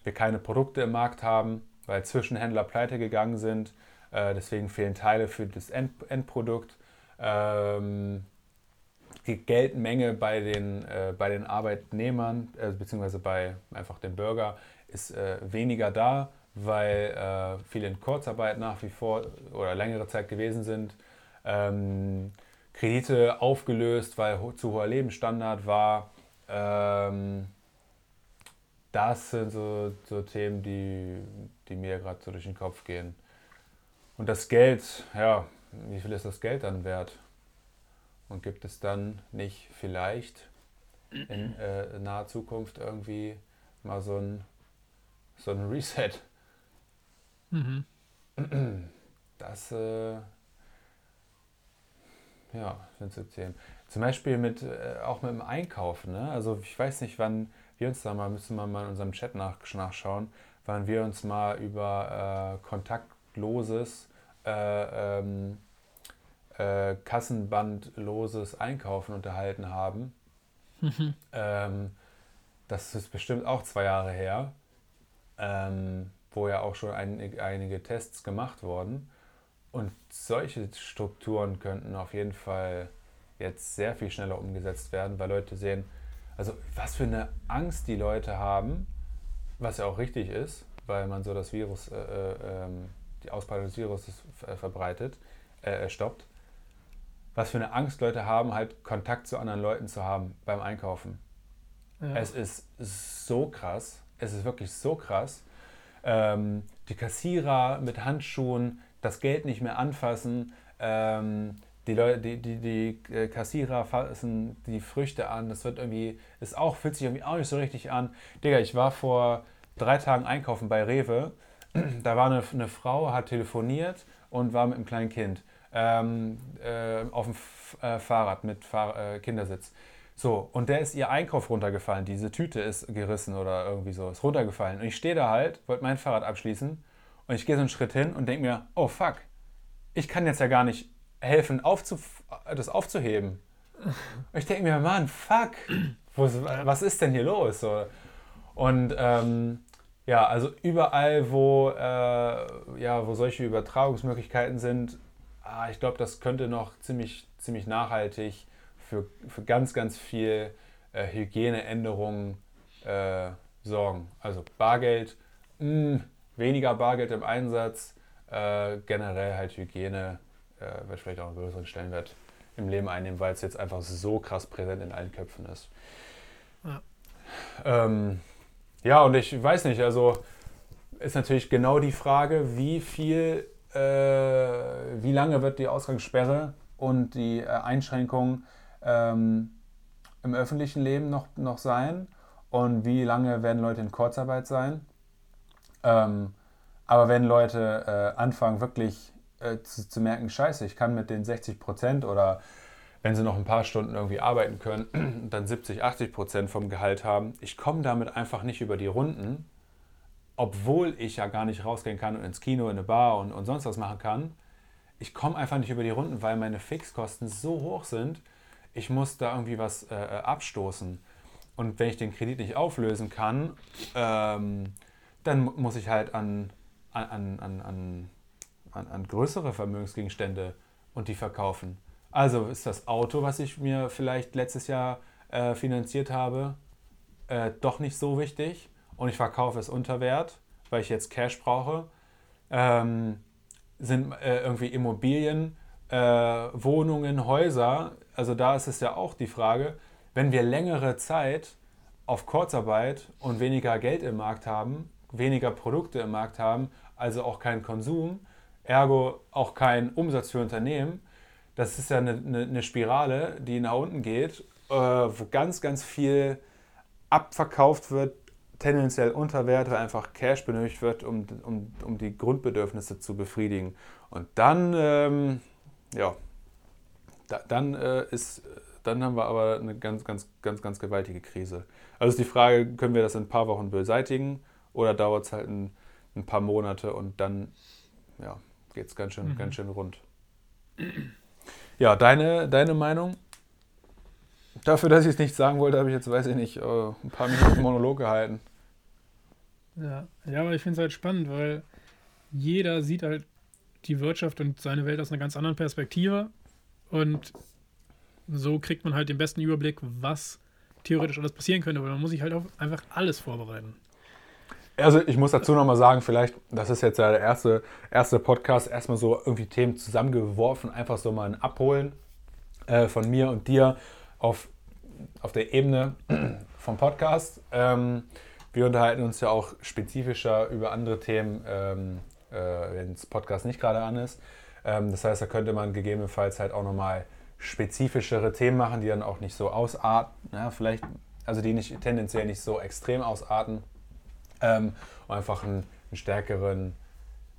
wir keine Produkte im Markt haben, weil Zwischenhändler pleite gegangen sind, äh, deswegen fehlen Teile für das End Endprodukt. Ähm, die Geldmenge bei den, äh, bei den Arbeitnehmern, äh, beziehungsweise bei einfach dem Bürger, ist äh, weniger da, weil äh, viele in Kurzarbeit nach wie vor oder längere Zeit gewesen sind. Ähm, Kredite aufgelöst, weil ho zu hoher Lebensstandard war. Ähm, das sind so, so Themen, die, die mir gerade so durch den Kopf gehen. Und das Geld, ja, wie viel ist das Geld dann wert? Und gibt es dann nicht vielleicht in äh, naher Zukunft irgendwie mal so ein, so ein Reset? Mhm. Das, äh, ja, sind so Themen. Zum Beispiel mit, äh, auch mit dem Einkaufen. Ne? Also ich weiß nicht, wann wir uns da mal, müssen wir mal in unserem Chat nach, nachschauen, wann wir uns mal über äh, kontaktloses äh, ähm, äh, kassenbandloses Einkaufen unterhalten haben. Mhm. Ähm, das ist bestimmt auch zwei Jahre her, ähm, wo ja auch schon ein, einige Tests gemacht wurden. Und solche Strukturen könnten auf jeden Fall jetzt sehr viel schneller umgesetzt werden, weil Leute sehen, also was für eine Angst die Leute haben, was ja auch richtig ist, weil man so das Virus, äh, äh, ähm, die Ausbreitung des Virus äh, verbreitet, äh, stoppt was für eine Angst Leute haben, halt Kontakt zu anderen Leuten zu haben beim Einkaufen. Ja. Es ist so krass. Es ist wirklich so krass. Ähm, die Kassierer mit Handschuhen, das Geld nicht mehr anfassen. Ähm, die, Leute, die, die, die äh, Kassierer fassen die Früchte an. Das wird irgendwie, ist auch, fühlt sich irgendwie auch nicht so richtig an. Digga, ich war vor drei Tagen einkaufen bei Rewe. Da war eine, eine Frau, hat telefoniert und war mit einem kleinen Kind ähm, äh, auf dem F äh, Fahrrad mit Fahr äh, Kindersitz. So, und der ist ihr Einkauf runtergefallen. Diese Tüte ist gerissen oder irgendwie so, ist runtergefallen. Und ich stehe da halt, wollte mein Fahrrad abschließen und ich gehe so einen Schritt hin und denke mir, oh fuck, ich kann jetzt ja gar nicht helfen, aufzuf das aufzuheben. Und ich denke mir, Mann, fuck, was ist denn hier los? So. Und ähm, ja, also überall, wo, äh, ja, wo solche Übertragungsmöglichkeiten sind, ah, ich glaube, das könnte noch ziemlich, ziemlich nachhaltig für, für ganz, ganz viel äh, Hygieneänderungen äh, sorgen. Also Bargeld, mh, hm, weniger Bargeld im Einsatz, äh, generell halt Hygiene äh, wird vielleicht auch einen größeren Stellenwert im Leben einnehmen, weil es jetzt einfach so krass präsent in allen Köpfen ist. Ja, ähm, ja und ich weiß nicht, also ist natürlich genau die Frage, wie viel äh, wie lange wird die Ausgangssperre und die äh, Einschränkung ähm, im öffentlichen Leben noch, noch sein und wie lange werden Leute in Kurzarbeit sein. Ähm, aber wenn Leute äh, anfangen, wirklich äh, zu, zu, merken, scheiße, ich kann mit den 60 Prozent oder wenn sie noch ein paar Stunden irgendwie arbeiten können, dann 70, 80 Prozent vom Gehalt haben, ich komme damit einfach nicht über die Runden, obwohl ich ja gar nicht rausgehen kann und ins Kino, in eine Bar und, und sonst was machen kann, ich komme einfach nicht über die Runden, weil meine Fixkosten so hoch sind, ich muss da irgendwie was äh, äh abstoßen. Und wenn ich den Kredit nicht auflösen kann, ähm, dann muss ich halt an, an, an, an, an, an größere Vermögensgegenstände und die verkaufen. Also ist das Auto, was ich mir vielleicht letztes Jahr äh, finanziert habe, äh, doch nicht so wichtig und ich verkaufe es unter Wert, weil ich jetzt Cash brauche, ähm, sind äh, irgendwie Immobilien, äh, Wohnungen, Häuser. Also da ist es ja auch die Frage, wenn wir längere Zeit auf Kurzarbeit und weniger Geld im Markt haben, weniger Produkte im Markt haben, also auch keinen Konsum, ergo auch keinen Umsatz für Unternehmen, das ist ja eine, eine, eine Spirale, die nach unten geht, äh, wo ganz, ganz viel abverkauft wird, tendenziell unter Wert, weil einfach Cash benötigt wird, um, um, um die Grundbedürfnisse zu befriedigen. Und dann, ähm, ja, da, dann äh, ist, dann haben wir aber eine ganz, ganz, ganz, ganz gewaltige Krise. Also ist die Frage, können wir das in ein paar Wochen beseitigen oder dauert es halt ein, ein, paar Monate und dann ja, geht es ganz schön, mhm. ganz schön rund. Ja, deine, deine Meinung? Dafür, dass ich es nicht sagen wollte, habe ich jetzt, weiß ich nicht, äh, ein paar Minuten Monolog gehalten. Ja, ja aber ich finde es halt spannend, weil jeder sieht halt die Wirtschaft und seine Welt aus einer ganz anderen Perspektive. Und So kriegt man halt den besten Überblick, was theoretisch alles passieren könnte, weil man muss sich halt auf einfach alles vorbereiten. Also ich muss dazu nochmal sagen, vielleicht, das ist jetzt ja der erste, erste Podcast, erstmal so irgendwie Themen zusammengeworfen, einfach so mal ein Abholen äh, von mir und dir auf, auf der Ebene vom Podcast. Ähm, wir unterhalten uns ja auch spezifischer über andere Themen, ähm, äh, wenn das Podcast nicht gerade an ist. Ähm, das heißt, da könnte man gegebenenfalls halt auch nochmal spezifischere Themen machen, die dann auch nicht so ausarten, ja, vielleicht, also die nicht tendenziell nicht so extrem ausarten ähm, um einfach einen, einen, stärkeren,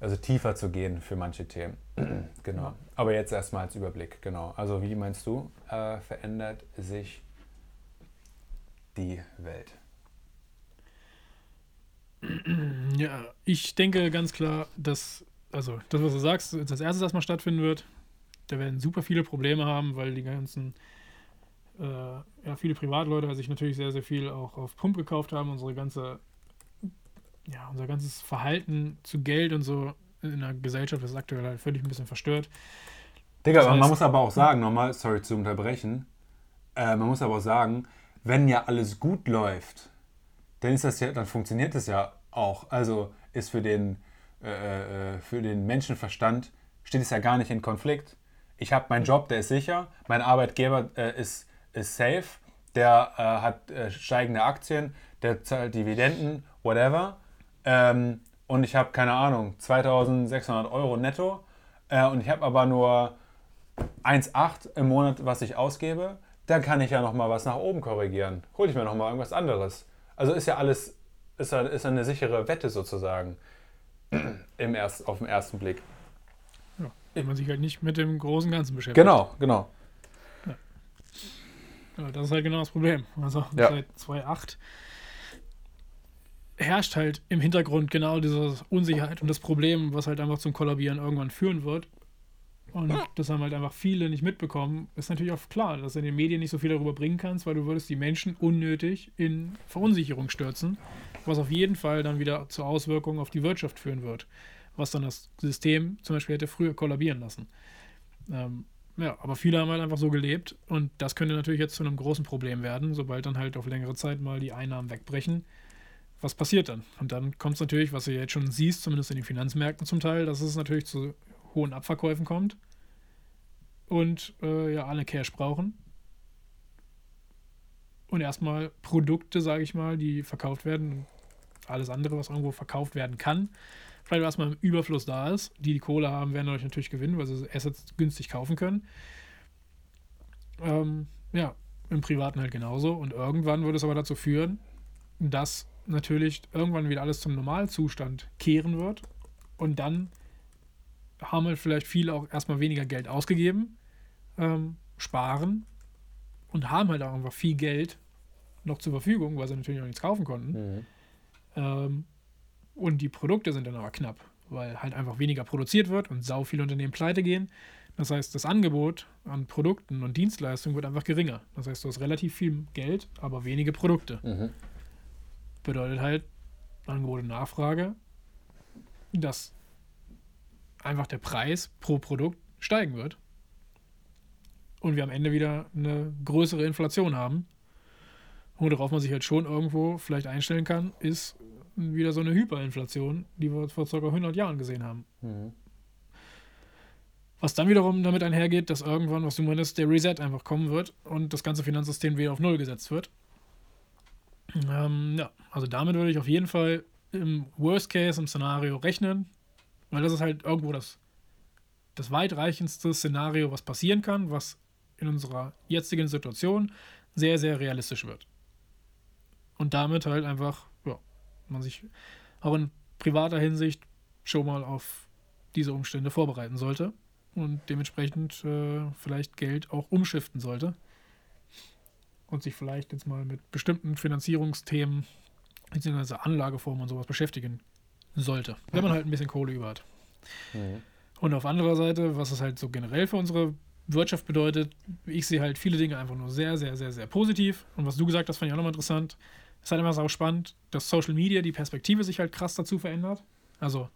also tiefer zu gehen für manche Themen. genau. Aber jetzt erstmal als Überblick, genau. Also wie meinst du, äh, verändert sich die Welt? Ja, ich denke ganz klar, dass, also das, was du sagst, als erstes erstmal stattfinden wird. Da werden super viele Probleme haben, weil die ganzen, äh, ja, viele Privatleute sich natürlich sehr, sehr viel auch auf Pump gekauft haben. Unsere ganze ja, unser ganzes Verhalten zu Geld und so in der Gesellschaft ist aktuell halt völlig ein bisschen verstört. Digga, das heißt, man muss aber auch sagen, nochmal, sorry zu unterbrechen, äh, man muss aber auch sagen, wenn ja alles gut läuft, dann ist das ja, dann funktioniert das ja auch. Also ist für den, äh, äh für den Menschenverstand steht es ja gar nicht in Konflikt. Ich habe meinen Job, der ist sicher, mein Arbeitgeber äh, ist, ist safe, der äh, hat äh, steigende Aktien, der zahlt Dividenden, whatever. Ähm, und ich habe, keine Ahnung, 2600 Euro netto äh, und ich habe aber nur 1,8 im Monat, was ich ausgebe, dann kann ich ja nochmal was nach oben korrigieren. Hole ich mir nochmal irgendwas anderes. Also ist ja alles, ist, ja, ist eine sichere Wette sozusagen im erst, auf den ersten Blick. Ja, wenn man sich halt nicht mit dem großen Ganzen beschäftigt. Genau, genau. Ja. Ja, das ist halt genau das Problem. Also seit 2008 herrscht halt im Hintergrund genau diese Unsicherheit und das Problem, was halt einfach zum Kollabieren irgendwann führen wird. Und das haben halt einfach viele nicht mitbekommen. Ist natürlich auch klar, dass du in den Medien nicht so viel darüber bringen kannst, weil du würdest die Menschen unnötig in Verunsicherung stürzen, was auf jeden Fall dann wieder zu Auswirkungen auf die Wirtschaft führen wird, was dann das System zum Beispiel hätte früher kollabieren lassen. Ähm, ja, aber viele haben halt einfach so gelebt und das könnte natürlich jetzt zu einem großen Problem werden, sobald dann halt auf längere Zeit mal die Einnahmen wegbrechen was passiert dann? Und dann kommt es natürlich, was du jetzt schon siehst, zumindest in den Finanzmärkten zum Teil, dass es natürlich zu hohen Abverkäufen kommt und äh, ja, alle Cash brauchen. Und erstmal Produkte, sage ich mal, die verkauft werden, alles andere, was irgendwo verkauft werden kann, vielleicht erstmal im Überfluss da ist. Die, die Kohle haben, werden dadurch natürlich gewinnen, weil sie Assets günstig kaufen können. Ähm, ja, im Privaten halt genauso. Und irgendwann würde es aber dazu führen, dass natürlich irgendwann wieder alles zum Normalzustand kehren wird. Und dann haben halt vielleicht viele auch erstmal weniger Geld ausgegeben, ähm, sparen und haben halt auch einfach viel Geld noch zur Verfügung, weil sie natürlich auch nichts kaufen konnten. Mhm. Ähm, und die Produkte sind dann aber knapp, weil halt einfach weniger produziert wird und sau viele Unternehmen pleite gehen. Das heißt, das Angebot an Produkten und Dienstleistungen wird einfach geringer. Das heißt, du hast relativ viel Geld, aber wenige Produkte. Mhm bedeutet halt Angebot und Nachfrage, dass einfach der Preis pro Produkt steigen wird und wir am Ende wieder eine größere Inflation haben. Und worauf man sich halt schon irgendwo vielleicht einstellen kann, ist wieder so eine Hyperinflation, die wir vor ca. 100 Jahren gesehen haben. Mhm. Was dann wiederum damit einhergeht, dass irgendwann, was du meinst, der Reset einfach kommen wird und das ganze Finanzsystem wieder auf Null gesetzt wird. Ähm, ja, also damit würde ich auf jeden Fall im Worst Case, im Szenario rechnen, weil das ist halt irgendwo das, das weitreichendste Szenario, was passieren kann, was in unserer jetzigen Situation sehr, sehr realistisch wird. Und damit halt einfach, ja, man sich auch in privater Hinsicht schon mal auf diese Umstände vorbereiten sollte und dementsprechend äh, vielleicht Geld auch umschiften sollte und sich vielleicht jetzt mal mit bestimmten Finanzierungsthemen bzw. Anlageformen und sowas beschäftigen sollte, wenn man halt ein bisschen Kohle über hat. Mhm. Und auf anderer Seite, was es halt so generell für unsere Wirtschaft bedeutet, ich sehe halt viele Dinge einfach nur sehr, sehr, sehr, sehr positiv. Und was du gesagt hast, fand ich auch nochmal interessant. Es ist halt immer so spannend, dass Social Media die Perspektive sich halt krass dazu verändert. Also,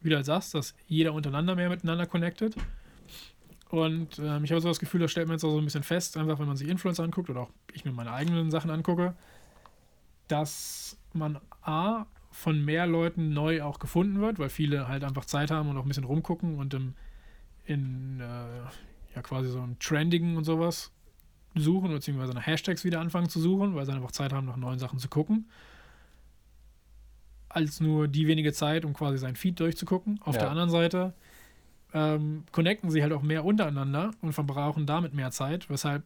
wie du halt sagst, dass jeder untereinander mehr miteinander connected. Und ähm, ich habe so das Gefühl, das stellt man jetzt auch so ein bisschen fest, einfach wenn man sich Influencer anguckt oder auch ich mir meine eigenen Sachen angucke, dass man A, von mehr Leuten neu auch gefunden wird, weil viele halt einfach Zeit haben und auch ein bisschen rumgucken und im, in äh, ja quasi so ein Trendigen und sowas suchen, beziehungsweise nach Hashtags wieder anfangen zu suchen, weil sie einfach Zeit haben, nach neuen Sachen zu gucken. Als nur die wenige Zeit, um quasi sein Feed durchzugucken. Auf Ja. der anderen Seite ähm, connecten sie halt auch mehr untereinander und verbrauchen damit mehr Zeit, weshalb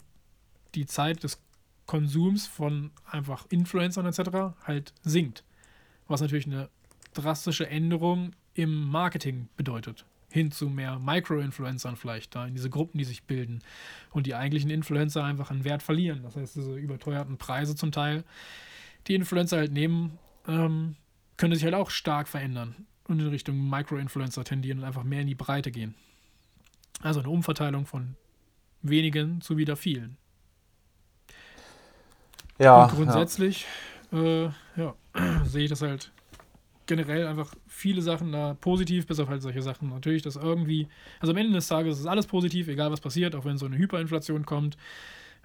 die Zeit des Konsums von einfach Influencern etc. halt sinkt. Was natürlich eine drastische Änderung im Marketing bedeutet. Hin zu mehr Micro-Influencern vielleicht, da in diese Gruppen, die sich bilden und die eigentlichen Influencer einfach an Wert verlieren. Das heißt, diese überteuerten Preise zum Teil, die Influencer halt nehmen, ähm, können sich halt auch stark verändern und in Richtung Micro-Influencer tendieren und einfach mehr in die Breite gehen. Also eine Umverteilung von wenigen zu wieder vielen. Ja, und grundsätzlich äh, ja, sehe ich das halt generell einfach viele Sachen da positiv, bis auf halt solche Sachen. Natürlich, dass irgendwie, also am Ende des Tages ist alles positiv, egal was passiert, auch wenn so eine Hyperinflation kommt,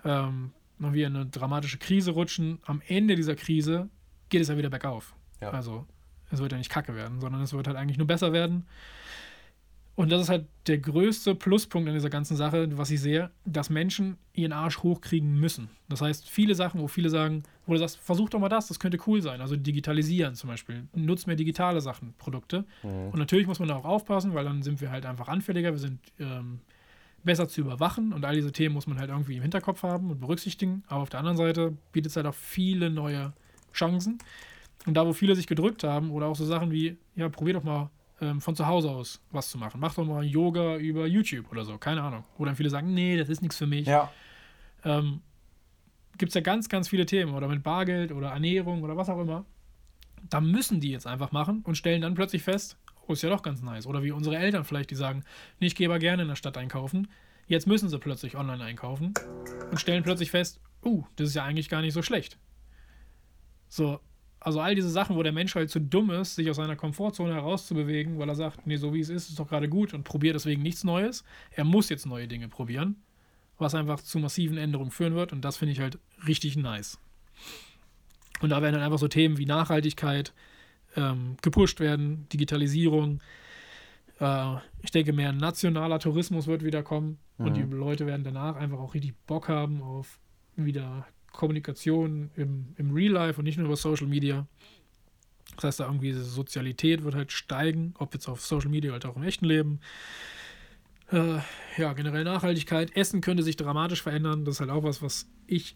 ähm, noch wir in eine dramatische Krise rutschen. Am Ende dieser Krise geht es ja wieder bergauf. Ja. Also es wird ja nicht kacke werden, sondern es wird halt eigentlich nur besser werden. Und das ist halt der größte Pluspunkt an dieser ganzen Sache, was ich sehe, dass Menschen ihren Arsch hochkriegen müssen. Das heißt, viele Sachen, wo viele sagen, wo du sagst, versuch doch mal das, das könnte cool sein. Also digitalisieren zum Beispiel. Nutzt mehr digitale Sachen, Produkte. Mhm. Und natürlich muss man da auch aufpassen, weil dann sind wir halt einfach anfälliger, wir sind ähm, besser zu überwachen und all diese Themen muss man halt irgendwie im Hinterkopf haben und berücksichtigen. Aber auf der anderen Seite bietet es halt auch viele neue Chancen. Und da, wo viele sich gedrückt haben, oder auch so Sachen wie, ja, probier doch mal ähm, von zu Hause aus was zu machen. Mach doch mal Yoga über YouTube oder so, keine Ahnung. Wo dann viele sagen, nee, das ist nichts für mich. ja, Ähm, Gibt es ja ganz, ganz viele Themen oder mit Bargeld oder Ernährung oder was auch immer. Da müssen die jetzt einfach machen und stellen dann plötzlich fest, oh, ist ja doch ganz nice. Oder wie unsere Eltern vielleicht, die sagen, nee, ich gehe aber gerne in der Stadt einkaufen. Jetzt müssen sie plötzlich online einkaufen und stellen plötzlich fest, oh, das ist ja eigentlich gar nicht so schlecht. So, also all diese Sachen, wo der Mensch halt zu dumm ist, sich aus seiner Komfortzone herauszubewegen, weil er sagt, nee, so wie es ist, ist doch gerade gut und probiert deswegen nichts Neues. Er muss jetzt neue Dinge probieren, was einfach zu massiven Änderungen führen wird und das finde ich halt richtig nice. Und da werden dann einfach so Themen wie Nachhaltigkeit ähm, gepusht werden, Digitalisierung. Äh, ich denke, mehr nationaler Tourismus wird wieder kommen und die Mhm. Leute werden danach einfach auch richtig Bock haben auf wieder Kommunikation im, im Real Life und nicht nur über Social Media. Das heißt, da irgendwie diese Sozialität wird halt steigen, ob jetzt auf Social Media oder auch im echten Leben. Äh, ja, generell Nachhaltigkeit. Essen könnte sich dramatisch verändern. Das ist halt auch was, was ich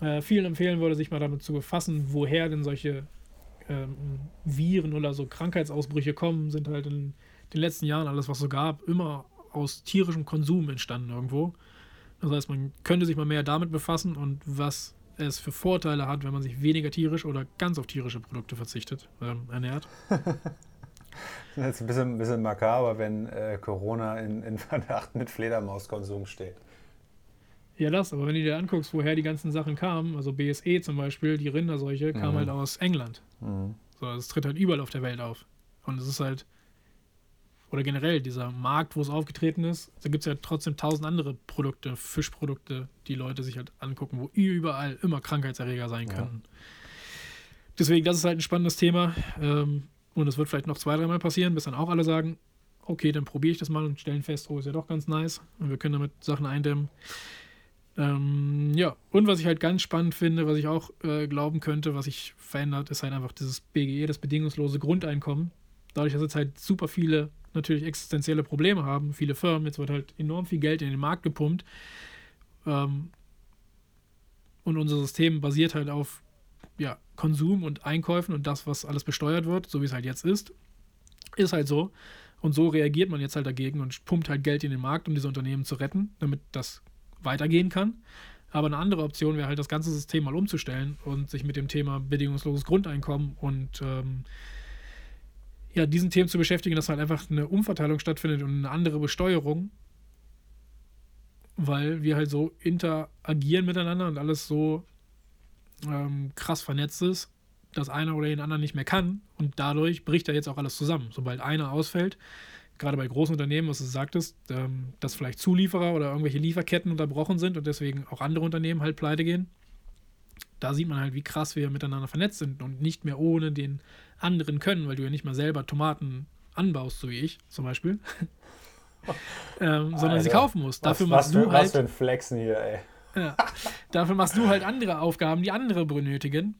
äh, vielen empfehlen würde, sich mal damit zu befassen, woher denn solche ähm, Viren oder so Krankheitsausbrüche kommen, sind halt in den letzten Jahren alles, was so gab, immer aus tierischem Konsum entstanden irgendwo. Das heißt, man könnte sich mal mehr damit befassen und was es für Vorteile hat, wenn man sich weniger tierisch oder ganz auf tierische Produkte verzichtet, ähm, ernährt. Das ist jetzt ein bisschen, ein bisschen makaber, wenn äh, Corona in, in Verdacht mit Fledermauskonsum steht. Ja, das, aber wenn du dir anguckst, woher die ganzen Sachen kamen, also BSE zum Beispiel, die Rinderseuche, kam Mhm. halt aus England. Mhm. So, es tritt halt überall auf der Welt auf. Und es ist halt, oder generell dieser Markt, wo es aufgetreten ist, da gibt es ja trotzdem tausend andere Produkte, Fischprodukte, die Leute sich halt angucken, wo überall immer Krankheitserreger sein Ja. können. Deswegen, das ist halt ein spannendes Thema. Ähm, und es wird vielleicht noch zwei, dreimal passieren, bis dann auch alle sagen, okay, dann probiere ich das mal und stellen fest, oh, ist ja doch ganz nice. Und wir können damit Sachen eindämmen. Ähm, ja, und was ich halt ganz spannend finde, was ich auch äh, glauben könnte, was sich verändert, ist halt einfach dieses BGE, das bedingungslose Grundeinkommen. Dadurch, dass jetzt halt super viele natürlich existenzielle Probleme haben, viele Firmen, jetzt wird halt enorm viel Geld in den Markt gepumpt. Ähm, und unser System basiert halt auf ja, Konsum und Einkäufen und das, was alles besteuert wird, so wie es halt jetzt ist, ist halt so. Und so reagiert man jetzt halt dagegen und pumpt halt Geld in den Markt, um diese Unternehmen zu retten, damit das weitergehen kann. Aber eine andere Option wäre halt, das ganze System mal umzustellen und sich mit dem Thema bedingungsloses Grundeinkommen und ähm, ja, diesen Themen zu beschäftigen, dass halt einfach eine Umverteilung stattfindet und eine andere Besteuerung, weil wir halt so interagieren miteinander und alles so ähm, krass vernetzt ist, dass einer oder den anderen nicht mehr kann und dadurch bricht da jetzt auch alles zusammen. Sobald einer ausfällt, gerade bei großen Unternehmen, was du sagtest, ähm, dass vielleicht Zulieferer oder irgendwelche Lieferketten unterbrochen sind und deswegen auch andere Unternehmen halt pleite gehen. Da sieht man halt, wie krass wir miteinander vernetzt sind und nicht mehr ohne den anderen können, weil du ja nicht mal selber Tomaten anbaust, so wie ich zum Beispiel, ähm, sondern Alter, sie kaufen musst. Dafür was, machst was du für, halt Was für ein Flexen hier, ey. ja. Dafür machst du halt andere Aufgaben, die andere benötigen.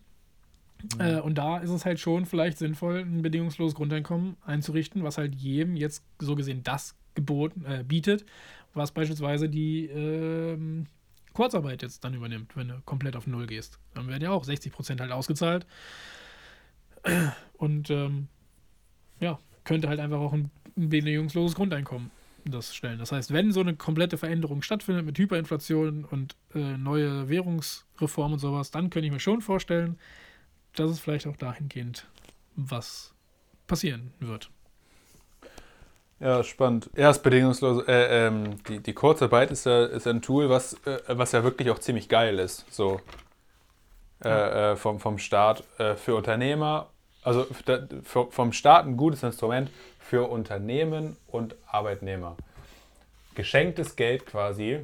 Äh, und da ist es halt schon vielleicht sinnvoll, ein bedingungsloses Grundeinkommen einzurichten, was halt jedem jetzt so gesehen das Gebot äh, bietet, was beispielsweise die ähm, Kurzarbeit jetzt dann übernimmt, wenn du komplett auf Null gehst. Dann werden ja auch 60 Prozent halt ausgezahlt. Und ähm, ja, könnte halt einfach auch ein, ein bedingungsloses Grundeinkommen das stellen. Das heißt, wenn so eine komplette Veränderung stattfindet mit Hyperinflation und äh, neue Währungsreform und sowas, dann könnte ich mir schon vorstellen, dass es vielleicht auch dahingehend was passieren wird. Ja, spannend. Erst bedingungslos. Äh, ähm, die, die Kurzarbeit ist ja, ist ja ein Tool, was, äh, was ja wirklich auch ziemlich geil ist. So äh, äh, vom, vom Staat äh, für Unternehmer. Also für, vom Staat ein gutes Instrument für Unternehmen und Arbeitnehmer. Geschenktes Geld quasi,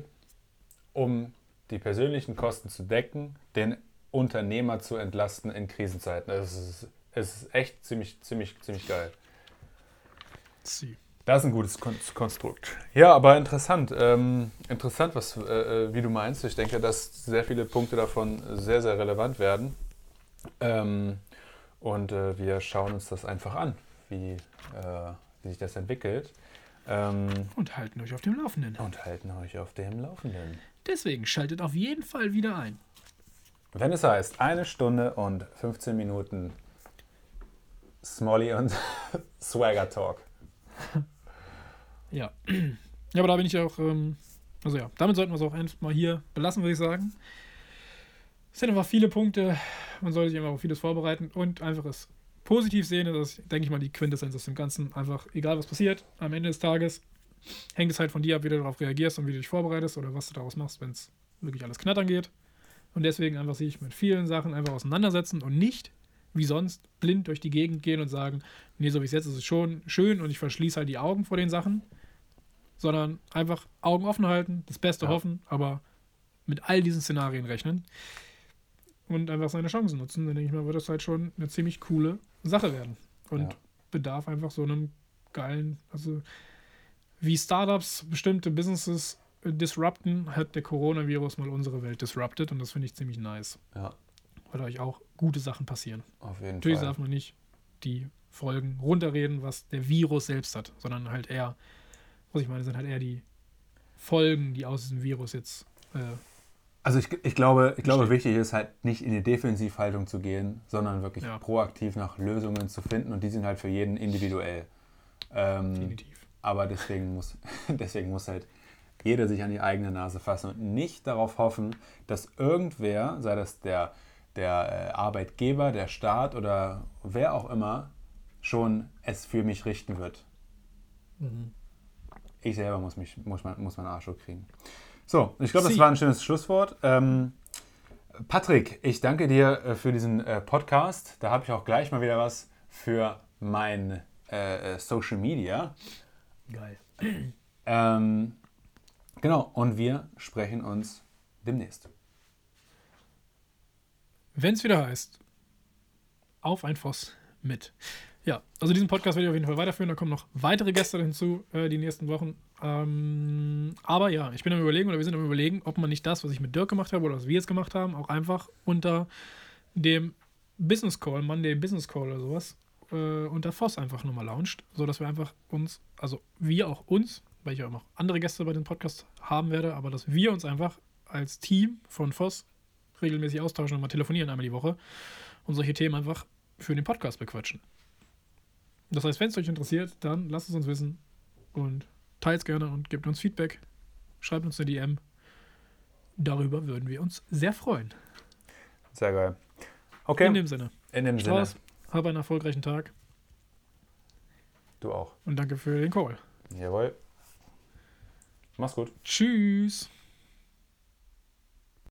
um die persönlichen Kosten zu decken, den Unternehmer zu entlasten in Krisenzeiten. Es ist, es ist echt ziemlich, ziemlich, ziemlich geil. Sie. Das ist ein gutes Kon Konstrukt. Ja, aber interessant. Ähm, interessant, was, äh, äh, wie du meinst. Ich denke, dass sehr viele Punkte davon sehr, sehr relevant werden. Ähm, und äh, wir schauen uns das einfach an, wie, äh, wie sich das entwickelt. Ähm, Und halten euch auf dem Laufenden. und halten euch auf dem Laufenden. Deswegen schaltet auf jeden Fall wieder ein. Wenn es heißt, eine Stunde und 15 Minuten Smolly und Swagger Talk. Ja. Ja, aber da bin ich auch, ähm, also ja, damit sollten wir es auch einfach mal hier belassen, würde ich sagen. Es sind einfach viele Punkte, man sollte sich immer auf vieles vorbereiten und einfach es positiv sehen. Das ist, denke ich mal, die Quintessenz aus dem Ganzen. Einfach, egal was passiert, am Ende des Tages hängt es halt von dir ab, wie du darauf reagierst und wie du dich vorbereitest oder was du daraus machst, wenn es wirklich alles knattern geht. Und deswegen einfach sich mit vielen Sachen einfach auseinandersetzen und nicht wie sonst blind durch die Gegend gehen und sagen, nee, so wie es jetzt ist, ist es schon schön und ich verschließe halt die Augen vor den Sachen, sondern einfach Augen offen halten, das Beste Ja. hoffen, aber mit all diesen Szenarien rechnen und einfach seine Chancen nutzen. Dann denke ich mal, wird das halt schon eine ziemlich coole Sache werden und Ja. bedarf einfach so einem geilen, also wie Startups bestimmte Businesses äh, disrupten, hat der Coronavirus mal unsere Welt disrupted und das finde ich ziemlich nice, Ja, weil euch auch gute Sachen passieren. auf jeden Natürlich Fall. darf man nicht die Folgen runterreden, was der Virus selbst hat, sondern halt eher, was ich meine, sind halt eher die Folgen, die aus diesem Virus jetzt. Äh, Also ich, ich glaube, ich glaube, wichtig ist halt nicht in die Defensivhaltung zu gehen, sondern wirklich Ja. proaktiv nach Lösungen zu finden und die sind halt für jeden individuell. Ähm, definitiv. aber deswegen muss, deswegen muss halt jeder sich an die eigene Nase fassen und nicht darauf hoffen, dass irgendwer, sei das der, der äh, Arbeitgeber, der Staat oder wer auch immer, schon es für mich richten wird. Mhm. Ich selber muss, mich, muss, man, muss meinen Arsch hochkriegen. So, ich glaube, das war ein schönes Schlusswort. Ähm, Patrick, ich danke dir äh, für diesen äh, Podcast. Da habe ich auch gleich mal wieder was für mein äh, Social Media. Geil. Ähm, genau, und wir sprechen uns demnächst. Wenn es wieder heißt, auf ein Voss mit. Ja, also diesen Podcast werde ich auf jeden Fall weiterführen. Da kommen noch weitere Gäste hinzu äh, die nächsten Wochen. Ähm, aber ja, ich bin am Überlegen oder wir sind am Überlegen, ob man nicht das, was ich mit Dirk gemacht habe oder was wir jetzt gemacht haben, auch einfach unter dem Business Call, Monday Business Call oder sowas, äh, unter Voss einfach nochmal launcht, sodass wir einfach uns, also wir auch uns, weil ich auch noch andere Gäste bei dem Podcast haben werde, aber dass wir uns einfach als Team von Voss regelmäßig austauschen und mal telefonieren einmal die Woche und solche Themen einfach für den Podcast bequatschen. Das heißt, wenn es euch interessiert, dann lasst es uns wissen und teilt es gerne und gebt uns Feedback. Schreibt uns eine DM. Darüber würden wir uns sehr freuen. Sehr geil. Okay, In dem Sinne. in dem Sinne. Strauß, hab einen erfolgreichen Tag Du auch. und danke für den Call. Jawohl. Mach's gut. Tschüss.